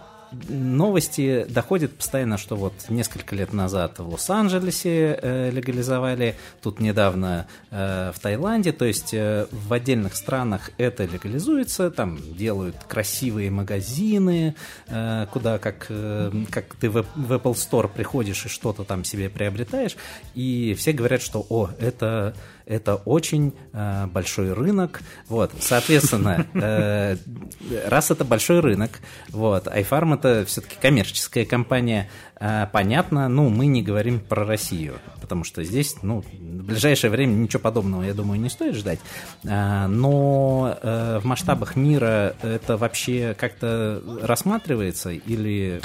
новости доходят постоянно, что вот несколько лет назад в Лос-Анджелесе э, легализовали, тут недавно э, в Таиланде, то есть э, в отдельных странах это легализуется, там делают красивые магазины, э, куда как, э, как ты в, в Apple Store приходишь и что-то там себе приобретаешь, и все говорят, что о, это это очень э, большой рынок, вот, соответственно, э, раз это большой рынок, вот, iFarm это все-таки коммерческая компания, э, понятно, ну, мы не говорим про Россию, потому что здесь, ну, в ближайшее время ничего подобного, я думаю, не стоит ждать, э, но э, в масштабах мира это вообще как-то рассматривается или...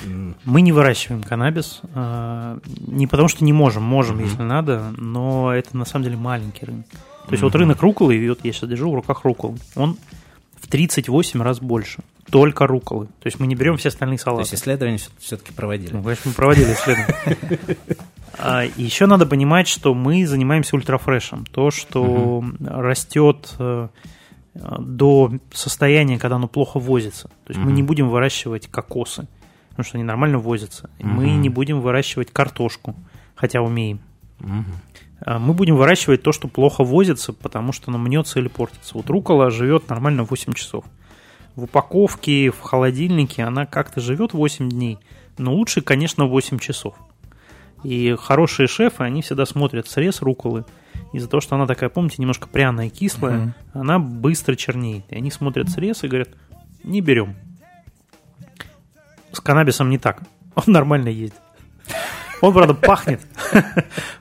Мы не выращиваем каннабис, э, не потому что не можем, можем, mm-hmm. если надо, но это на самом деле маленький рынок. То есть mm-hmm. вот рынок руколы, вот я сейчас держу в руках рукол, он в 38 раз больше. Только руколы. То есть мы не берем все остальные салаты. То есть исследования все-таки проводили. Ну, конечно, мы проводили исследования. А, еще надо понимать, что мы занимаемся ультрафрешем. То, что растет э, до состояния, когда оно плохо возится. То есть мы не будем выращивать кокосы, потому что они нормально возятся. Мы не будем выращивать картошку, хотя умеем. А, мы будем выращивать то, что плохо возится, потому что оно мнется или портится. Вот рукола живет нормально 8 часов. В упаковке, в холодильнике она как-то живет 8 дней, но лучше, конечно, 8 часов. И хорошие шефы, они всегда смотрят срез руколы. Из-за того, что она такая, помните, немножко пряная, кислая, uh-huh. она быстро чернеет. И они смотрят срез и говорят, не берем. С каннабисом не так. Он нормально ездит. Он, правда, пахнет.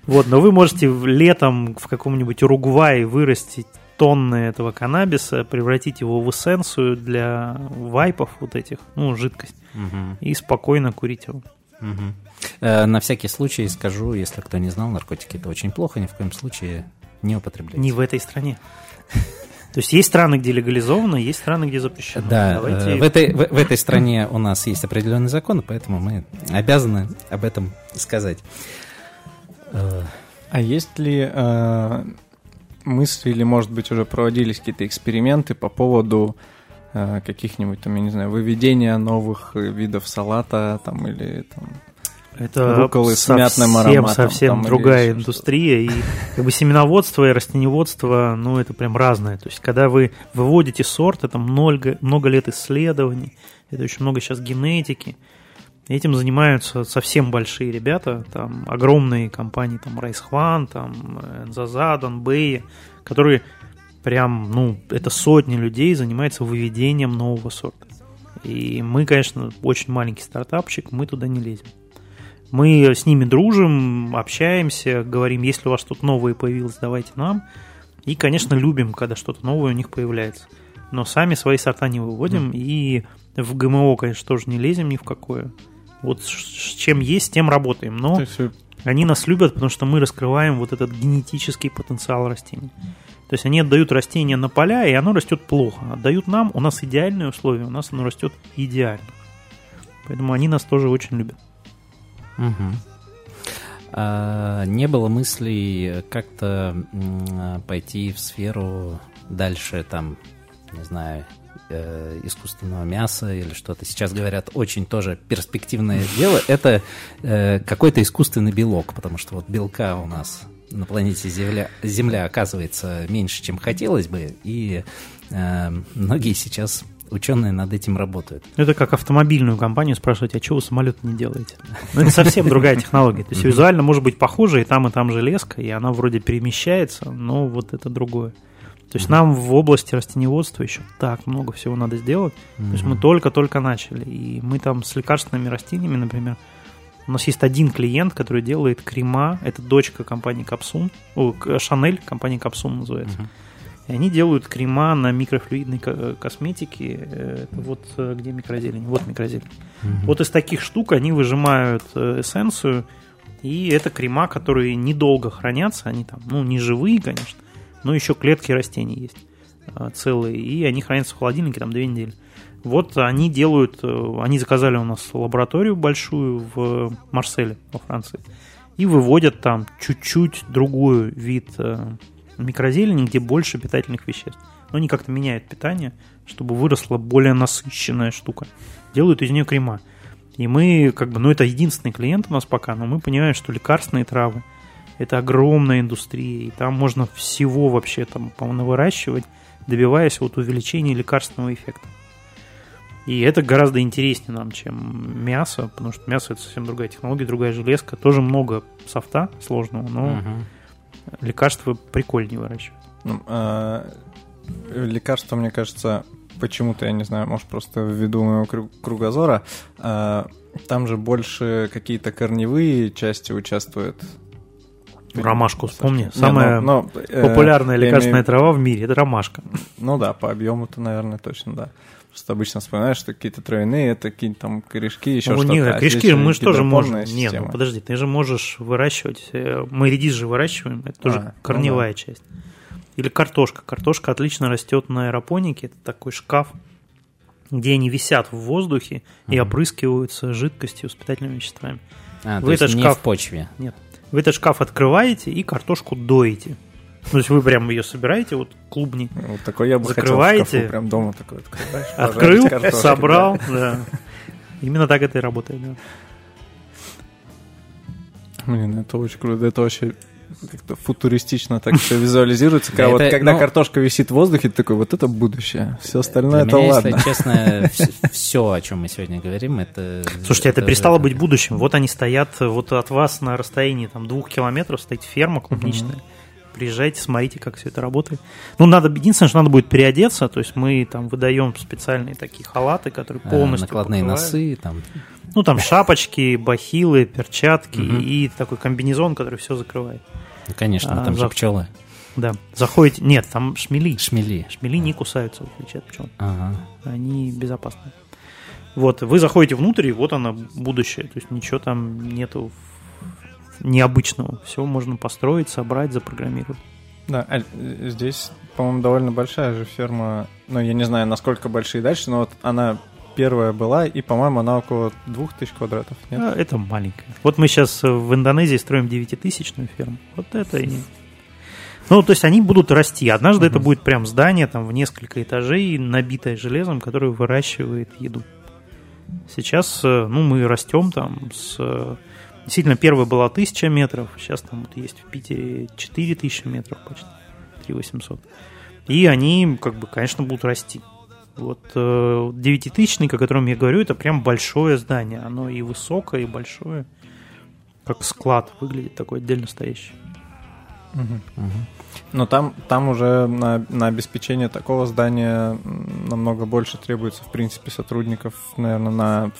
Вот, но вы можете летом в каком-нибудь Уругвае вырастить тонны этого каннабиса, превратить его в эссенцию для вайпов вот этих, ну, жидкость, и спокойно курить его. На всякий случай скажу, если кто не знал, наркотики это очень плохо, ни в коем случае не употребляйте. Не в этой стране. То есть есть страны, где легализовано, есть страны, где запрещено. Да, Давайте... в, этой, в, в этой стране у нас есть определенный закон, поэтому мы обязаны об этом сказать. А есть ли э, мысли или, может быть, уже проводились какие-то эксперименты по поводу э, каких-нибудь там, я не знаю, выведения новых видов салата там или там это руколы с мятным ароматом. Совсем другая индустрия. И как бы семеноводство и растеневодство, ну, это прям разное. То есть, когда вы выводите сорт, это много, много лет исследований, это очень много сейчас генетики. Этим занимаются совсем большие ребята, там огромные компании, там Райсхван, там Энзаза, Донбэй, которые прям, ну, это сотни людей занимаются выведением нового сорта. И мы, конечно, очень маленький стартапчик, мы туда не лезем. Мы с ними дружим, общаемся, говорим, если у вас тут новое появилось, давайте нам. И, конечно, любим, когда что-то новое у них появляется. Но сами свои сорта не выводим, mm. и в ГМО, конечно, тоже не лезем ни в какое. Вот с чем есть, тем работаем. Но есть... они нас любят, потому что мы раскрываем вот этот генетический потенциал растений. То есть они отдают растение на поля, и оно растет плохо. Отдают нам, у нас идеальные условия, у нас оно растет идеально. Поэтому они нас тоже очень любят. Угу. А, не было мыслей как-то пойти в сферу дальше, там, не знаю, э, искусственного мяса или что-то. Сейчас говорят, очень тоже перспективное дело. Это э, какой-то искусственный белок, потому что вот белка у нас на планете Земля, Земля оказывается меньше, чем хотелось бы, и э, многие сейчас ученые над этим работают. Это как автомобильную компанию спрашивать, а чего вы самолет не делаете? Ну, это совсем другая технология. То есть визуально может быть похоже, и там, и там железка, и она вроде перемещается, но вот это другое. То есть нам в области растениеводства еще так много всего надо сделать. То есть мы только-только начали. И мы там с лекарственными растениями, например, у нас есть один клиент, который делает крема. Это дочка компании Капсун. О, Шанель, компания Капсун называется. И они делают крема на микрофлюидной косметике. Это вот э, где микрозелень. Вот микрозелень. Вот из таких штук они выжимают э, эссенцию. И это крема, которые недолго хранятся. Они там, ну, не живые, конечно. Но еще клетки растений есть э, целые. И они хранятся в холодильнике там две недели. Вот они делают, они заказали у нас лабораторию большую в Марселе, во Франции, и выводят там чуть-чуть другой вид микрозелени, где больше питательных веществ. Но они как-то меняют питание, чтобы выросла более насыщенная штука. Делают из нее крема. И мы, как бы, ну, это единственный клиент у нас пока, но мы понимаем, что лекарственные травы – это огромная индустрия, и там можно всего вообще там, по-моему, выращивать, добиваясь вот увеличения лекарственного эффекта. И это гораздо интереснее нам, чем мясо, потому что мясо это совсем другая технология, другая железка. Тоже много софта сложного, но угу лекарства прикольнее выращивать. Ну, а, лекарства, мне кажется, почему-то, я не знаю, может, просто ввиду моего кругозора, а, там же больше какие-то корневые части участвуют. Ромашку вспомни. Самая не, ну, ну, популярная лекарственная имею... трава в мире это ромашка. Ну да, по объему-то, наверное, точно, да. Просто обычно вспоминаешь, что какие-то травяные, это какие-то там корешки, еще ну, что-то. Нет, а корешки мы же тоже можем. Нет, ну подожди, ты же можешь выращивать. Э, мы редис же выращиваем, это тоже а, корневая ну, да. часть. Или картошка. Картошка отлично растет на аэропонике. Это такой шкаф, где они висят в воздухе и опрыскиваются жидкостью с питательными веществами. А, Вы то этот есть шкаф... не в почве. Нет. Вы этот шкаф открываете и картошку доите. То есть вы прям ее собираете, вот клубни. Вот такой я бы закрываете, хотел в шкафу, прям дома такой открываешь. Открыл, собрал, да. Именно так это и работает, да. Блин, это очень круто, это вообще как-то футуристично так все визуализируется. Когда, вот, когда ну, картошка висит в воздухе, ты такой, вот это будущее. Все остальное это меня, ладно. Если честно, все, о чем мы сегодня говорим, это... Слушайте, это, это перестало быть будущим. Вот они стоят, вот от вас на расстоянии там, двух километров стоит ферма клубничная. Приезжайте, смотрите, как все это работает. Ну, надо, единственное, что надо будет переодеться, то есть мы там выдаем специальные такие халаты, которые а, полностью Накладные покрывают. носы, там... Ну, там шапочки, бахилы, перчатки и такой комбинезон, который все закрывает. Ну, конечно, а, там же пчелы. Да. Заходите. Нет, там шмели. Шмели. Шмели не кусаются, в отличие от пчел. Ага. Они безопасны. Вот, вы заходите внутрь, и вот оно будущее. То есть ничего там нету необычного. Все можно построить, собрать, запрограммировать. Да, а здесь, по-моему, довольно большая же ферма. Ну, я не знаю, насколько большие дальше, но вот она первая была, и, по-моему, она около 2000 квадратов. Нет? А, это маленькая. Вот мы сейчас в Индонезии строим 9000-тысячную ферму. Вот это и... Ну, то есть они будут расти. Однажды uh-huh. это будет прям здание там в несколько этажей, набитое железом, которое выращивает еду. Сейчас, э, ну, мы растем там с Действительно, первая была 1000 метров, сейчас там вот есть в Питере 4000 метров почти, 3800. И они, как бы, конечно, будут расти. Вот э, девятитысячник, о котором я говорю, это прям большое здание. Оно и высокое, и большое. Как склад выглядит такой отдельно стоящий. Угу. Угу. Но там, там уже на, на обеспечение такого здания намного больше требуется, в принципе, сотрудников, наверное, на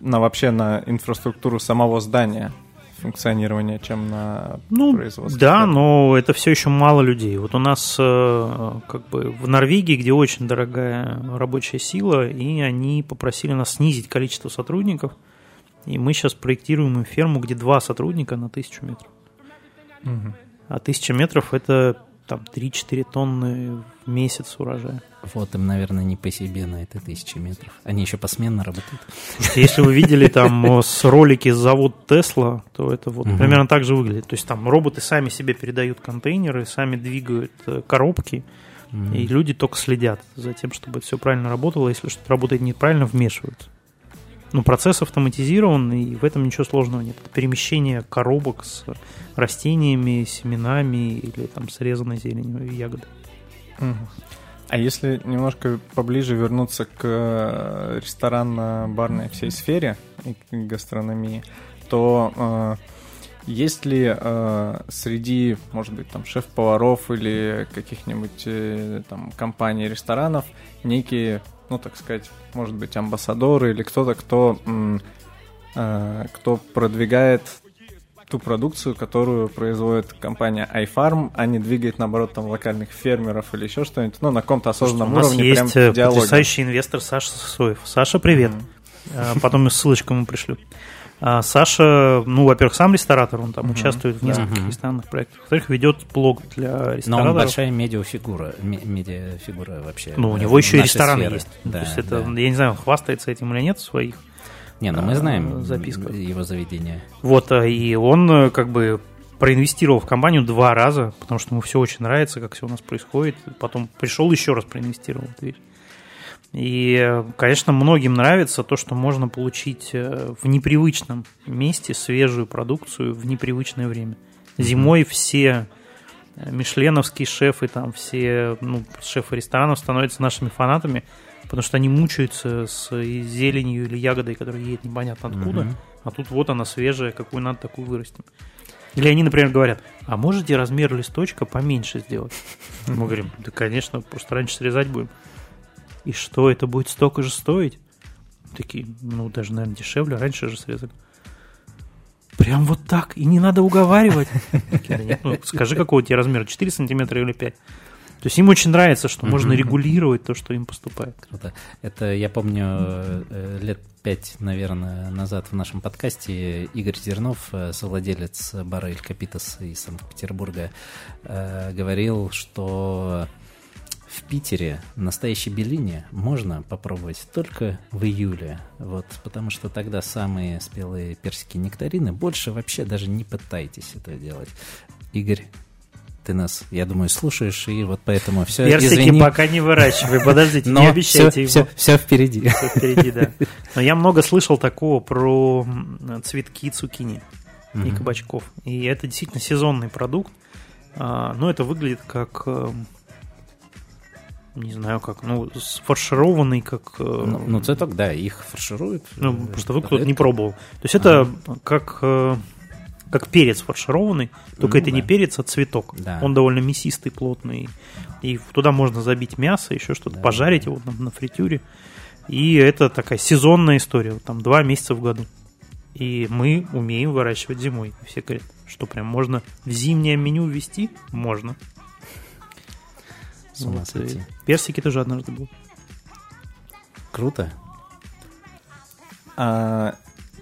на вообще на инфраструктуру самого здания функционирования, чем на ну, производство. Да, но это все еще мало людей. Вот у нас э, как бы в Норвегии, где очень дорогая рабочая сила, и они попросили нас снизить количество сотрудников, и мы сейчас проектируем им ферму, где два сотрудника на тысячу метров. Угу. А тысяча метров это там 3-4 тонны в месяц урожая. Вот им, наверное, не по себе на этой тысячи метров. Они еще посменно работают. Если вы видели там с ролики завод Тесла, то это вот угу. примерно так же выглядит. То есть там роботы сами себе передают контейнеры, сами двигают э, коробки, угу. и люди только следят за тем, чтобы это все правильно работало. Если что-то работает неправильно, вмешиваются. Ну, процесс автоматизирован, и в этом ничего сложного нет. Это перемещение коробок с растениями, семенами или там срезанной зеленью и ягодой. Угу. А если немножко поближе вернуться к э, ресторанно-барной всей сфере и к гастрономии, то э, есть ли э, среди, может быть, там шеф-поваров или каких-нибудь э, там компаний, ресторанов некие, ну так сказать, может быть, амбассадоры или кто-то, кто, э, кто продвигает ту продукцию, которую производит компания iFarm, а не двигает, наоборот, там локальных фермеров или еще что-нибудь, ну, на каком-то осознанном У нас уровне. есть прям э, потрясающий инвестор Саша Сосоев. Саша, привет. А, Потом ссылочку ему пришлю. А, Саша, ну, во-первых, сам ресторатор, он там участвует в нескольких Мгм. ресторанных проектах. Во-вторых, ведет блог для Но он рестораторов. большая медиафигура, ме- медиафигура вообще. Ну, у него еще и рестораны сферы. есть. Да, То есть это, да. я не знаю, он хвастается этим или нет в своих. Не, ну мы а, знаем записках. его заведение. Вот, а, и он э, как бы проинвестировал в компанию два раза, потому что ему все очень нравится, как все у нас происходит. Потом пришел еще раз проинвестировал. в эту вещь. И, э, конечно, многим нравится то, что можно получить э, в непривычном месте свежую продукцию в непривычное время. Зимой все э, мишленовские шефы, там все ну, шефы ресторанов становятся нашими фанатами, потому что они мучаются с зеленью или ягодой, которая едет непонятно откуда. А тут вот она свежая, какую надо, такую вырастим. Или они, например, говорят, а можете размер листочка поменьше сделать? Мы говорим, да, конечно, просто раньше срезать будем. И что, это будет столько же стоить? Такие, ну, даже, наверное, дешевле, раньше же срезали. Прям вот так, и не надо уговаривать. Такие, «Да нет, ну, скажи, какого у тебя размера, 4 сантиметра или 5? То есть им очень нравится, что можно регулировать то, что им поступает. Круто. Это я помню э, лет пять, наверное, назад в нашем подкасте Игорь Зернов, э, совладелец бара Эль Капитас из Санкт-Петербурга, э, говорил, что в Питере настоящий белини можно попробовать только в июле, вот, потому что тогда самые спелые персики нектарины. Больше вообще даже не пытайтесь это делать. Игорь, ты нас, я думаю, слушаешь, и вот поэтому все, Персики извини, пока не выращивай, подождите, но не обещайте все, его. все, впереди. Всё впереди, да. Но я много слышал такого про цветки цукини и кабачков. И это действительно сезонный продукт. А, Но это выглядит как э, не знаю как, ну, сфаршированный, как... э, Ну, ну, цветок, да, их фаршируют. ну, просто вы кто-то не пробовал. То есть это как, э, как перец фаршированный, только Ну, это не да. перец, а цветок. Да. Он довольно мясистый, плотный. И туда можно забить мясо, еще что-то, Да. пожарить его на, на фритюре. И это такая сезонная история, там два месяца в году. И мы умеем выращивать зимой. Все говорят, что прям можно в зимнее меню ввести? Можно. С ума Вот, сойти. персики тоже однажды был. Круто. А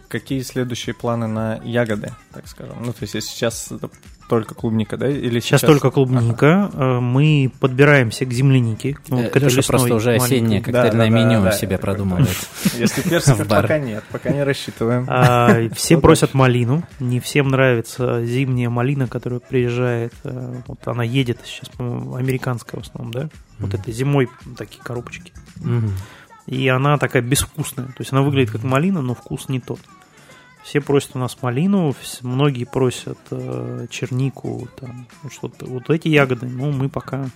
какие следующие планы на ягоды, так скажем? Ну, то есть, если сейчас это только клубника, да? Или Сейчас, сейчас, только клубника. Э, Мы подбираемся к землянике. Ну, Э, к этой Леша просто уже маленькой. осеннее Да, коктейльное да, да, меню да, себе это продумывает. Если персиков пока нет, пока не рассчитываем. А, все просят малину. Не всем нравится зимняя малина, которая приезжает. э, Вот она едет сейчас, по-моему, американская в основном, да? Вот Мгм. это зимой такие коробочки. Мгм. И она такая безвкусная. То есть она выглядит как малина, но вкус не тот. Все просят у нас малину, многие просят э, чернику, там, ну, что-то. Вот эти ягоды, ну, мы пока,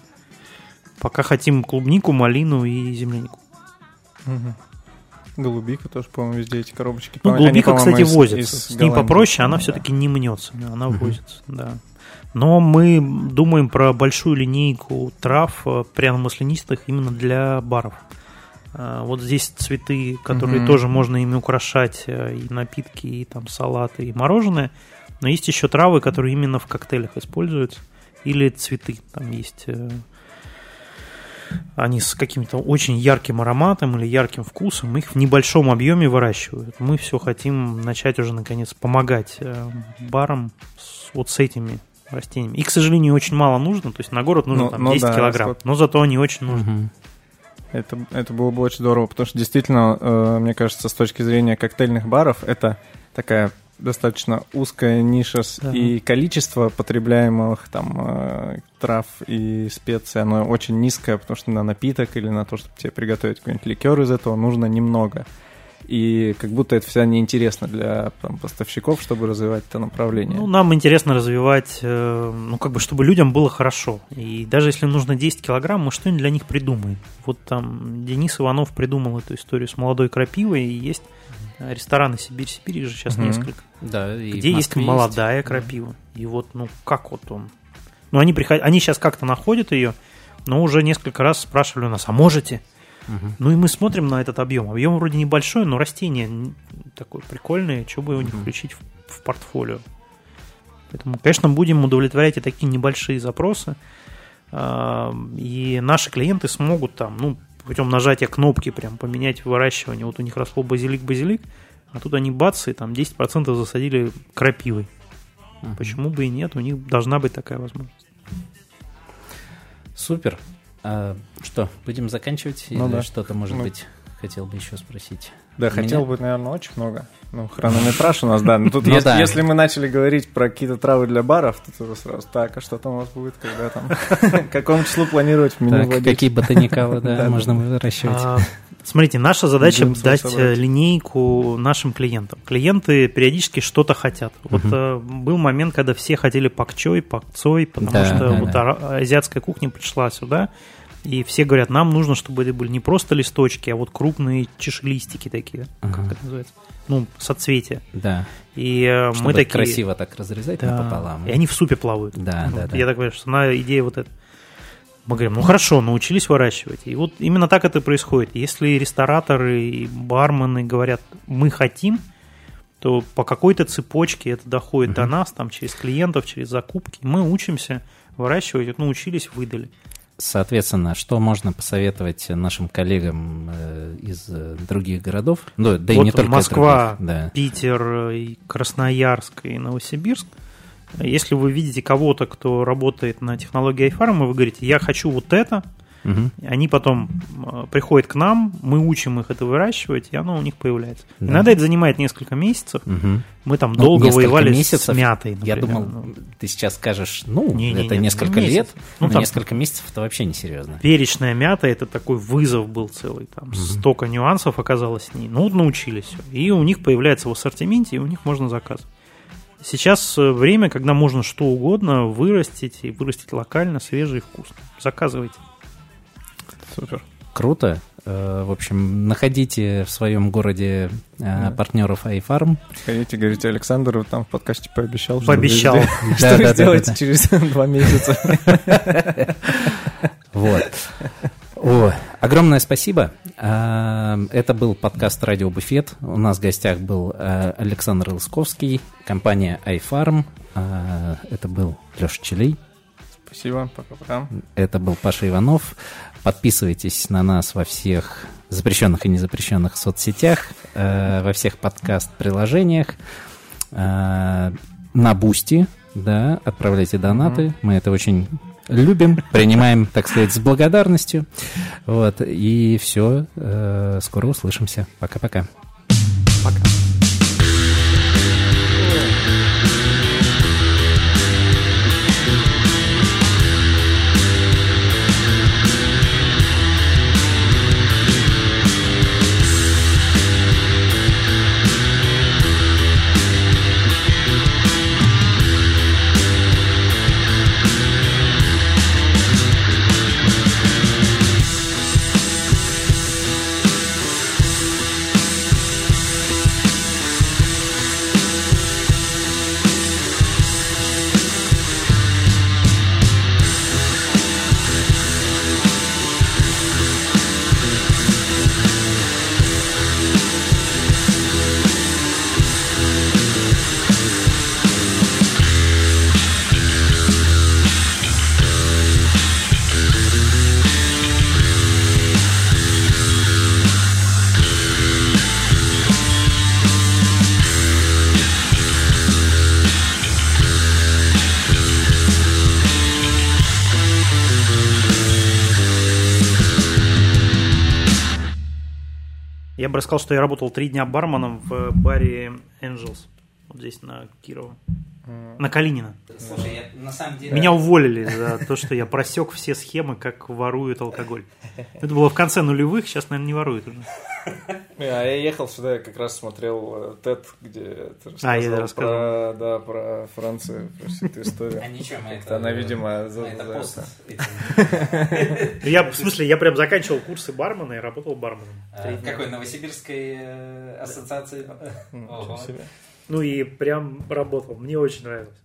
пока хотим клубнику, малину и землянику. Мгм. Голубика тоже, по-моему, везде эти коробочки. Ну, они, голубика, по-моему, кстати, из- возится. из С ней попроще, она Да. все-таки не мнется. Она Мгм. возится, да. Но мы думаем про большую линейку трав э, пряно-маслянистых именно для баров. А, Вот здесь цветы, которые Мгм. тоже можно ими украшать, э, и напитки, и там салаты, и мороженое. Но есть еще травы, которые именно в коктейлях используются. Или цветы. Там есть э, они с каким-то очень ярким ароматом или ярким вкусом, их в небольшом объеме выращивают. Мы все хотим начать уже наконец помогать э, барам с, вот с этими растениями. И, к сожалению, очень мало нужно, то есть на город нужно Ну, там ну 10 да, килограмм, сколько- но зато они очень нужны. Мгм. Это, это было бы очень здорово, потому что действительно, э, мне кажется, с точки зрения коктейльных баров, это такая достаточно узкая ниша с- Да. и количество потребляемых там э, трав и специй, оно очень низкое, потому что на напиток или на то, чтобы тебе приготовить какой-нибудь ликер из этого, нужно немного. И как будто это вся неинтересно для там, поставщиков, чтобы развивать это направление. Ну, нам интересно развивать, э, ну, как бы, чтобы людям было хорошо. И даже если нужно 10 килограмм, мы что-нибудь для них придумаем. Вот там Денис Иванов придумал эту историю с молодой крапивой, и есть рестораны Сибирь-Сибирь, их же сейчас Мгм. несколько, Да, и где есть молодая крапива. И вот, ну, как вот он... Ну, они, приход... они сейчас как-то находят ее, но уже несколько раз спрашивали у нас, а можете? Мгм. Ну и мы смотрим на этот объем. Объем вроде небольшой, но растение такое прикольное, что бы его не включить в, в портфолио. Поэтому, конечно, будем удовлетворять и такие небольшие запросы. А, И наши клиенты смогут там, ну, путем нажатия кнопки прям поменять выращивание. Вот у них росло базилик-базилик, а тут они бац, и там 10% засадили крапивой. Почему бы и нет? У них должна быть такая возможность. Супер. А, что, будем заканчивать? Ну Или да. что-то, может Ну. быть, хотел бы еще спросить? Да, Меня? хотел бы, наверное, очень много. Ну, хронометраж у нас, да. Но тут, Ну если, да. если мы начали говорить про какие-то травы для баров, то уже сразу, так, а что там у вас будет, когда там, какому числу планировать в меню Так, какие ботаникалы, да, можно выращивать? А, Смотрите, наша задача Будем дать собрать. э, линейку нашим клиентам. Клиенты периодически что-то хотят. Вот Мгм. э, был момент, когда все хотели пакчой, пакцой, потому Да, что да, вот да. ара- азиатская кухня пришла сюда, и все говорят, нам нужно, чтобы это были не просто листочки, а вот крупные чешелистики такие, Ага. как это называется, ну, соцветия. Да, И э, чтобы мы такие... красиво так разрезать Да, напополам. И они в супе плавают. Да, Вот да, да. Я так понимаю, что она идея вот эта. Мы говорим, ну хорошо, научились выращивать. И вот именно так это происходит. Если рестораторы и бармены говорят, мы хотим, то по какой-то цепочке это доходит до нас, там, через клиентов, через закупки. Мы учимся выращивать, вот научились, выдали. Соответственно, что можно посоветовать нашим коллегам э, из э, других городов? Ну, да и Вот не только Москва, других, да. Питер, и Красноярск и Новосибирск. Если вы видите кого-то, кто работает на технологии iFarm, и вы говорите, я хочу вот это, Мгм. Они потом э, приходят к нам, мы учим их это выращивать, и оно у них появляется. Да. Иногда это занимает несколько месяцев. Мгм. Мы там Ну, долго воевали месяцев, с мятой. Я например. думал, Ну, ты сейчас скажешь, ну, Не-не-не, это несколько месяц. лет, Ну, но там- несколько месяцев это вообще не серьезно. Перечная мята это такой вызов был целый. Там столько нюансов оказалось с ней. Ну, научились. всё. И у них появляется в ассортименте, и у них можно заказывать. Сейчас э, время, когда можно что угодно вырастить, и вырастить локально, свежий и вкусно. Заказывайте. Супер. Круто. Э, В общем, находите в своем городе э, Да. партнеров iFarm. Хотите, говорите, Александр вот там в подкасте пообещал. Пообещал. Что вы сделаете через два месяца. Вот. О, огромное спасибо. А, Это был подкаст «Радио Буфет». У нас в гостях был э, Александр Лысковский, компания iFarm. Это был Леша Челей. Спасибо, пока-пока. Это был Паша Иванов. Подписывайтесь на нас во всех запрещенных и незапрещенных соцсетях, э, во всех подкаст-приложениях, э, на Boosty, да, отправляйте донаты. Мы это очень любим, принимаем, так сказать, с благодарностью. Вот, и все, скоро услышимся. Пока-пока. Пока. Я бы рассказал, что я работал три дня барменом в баре Angels. Вот здесь на Кирова. На Калинина. Слушай, я на самом деле... Меня уволили за то, что я просек все схемы, как воруют алкоголь. Это было в конце нулевых, сейчас, наверное, не воруют уже. А я ехал сюда, я как раз смотрел TED, где ты А, я рассказывал рассказывал. про, да, про Францию, про всю эту историю. А ничего, мы это... Она, видимо, за- это это. Я, в смысле, я прям заканчивал курсы бармена и работал барменом. А. Какой новосибирской э, ассоциации? Ну и прям работал. Мне очень нравилось.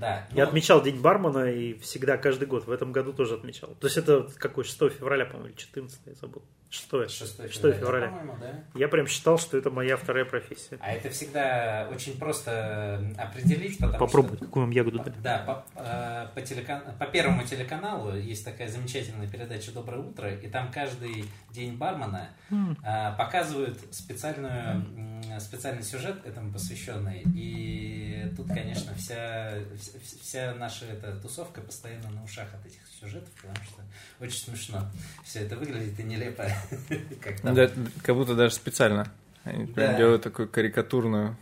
Да. Я ну, отмечал День бармена и всегда, каждый год. В этом году тоже отмечал. То есть это какой, 6 февраля, по-моему, или 14, я забыл. 6. 6 6 февраля, февраля. по-моему, да? Я прям считал, что это моя вторая профессия. А это всегда очень просто определить, потому Попробовать, что... какую вам ягоду дать. Да, по, э, по, телекан- по первому телеканалу есть такая замечательная передача «Доброе утро», и там каждый день бармена э, показывают специальную, специальный сюжет этому посвященный. И тут, конечно, вся, вс- вся наша эта тусовка постоянно на ушах от этих сюжетов, потому что очень смешно. Все это выглядит и нелепо. Как будто даже специально. Они делают такую карикатурную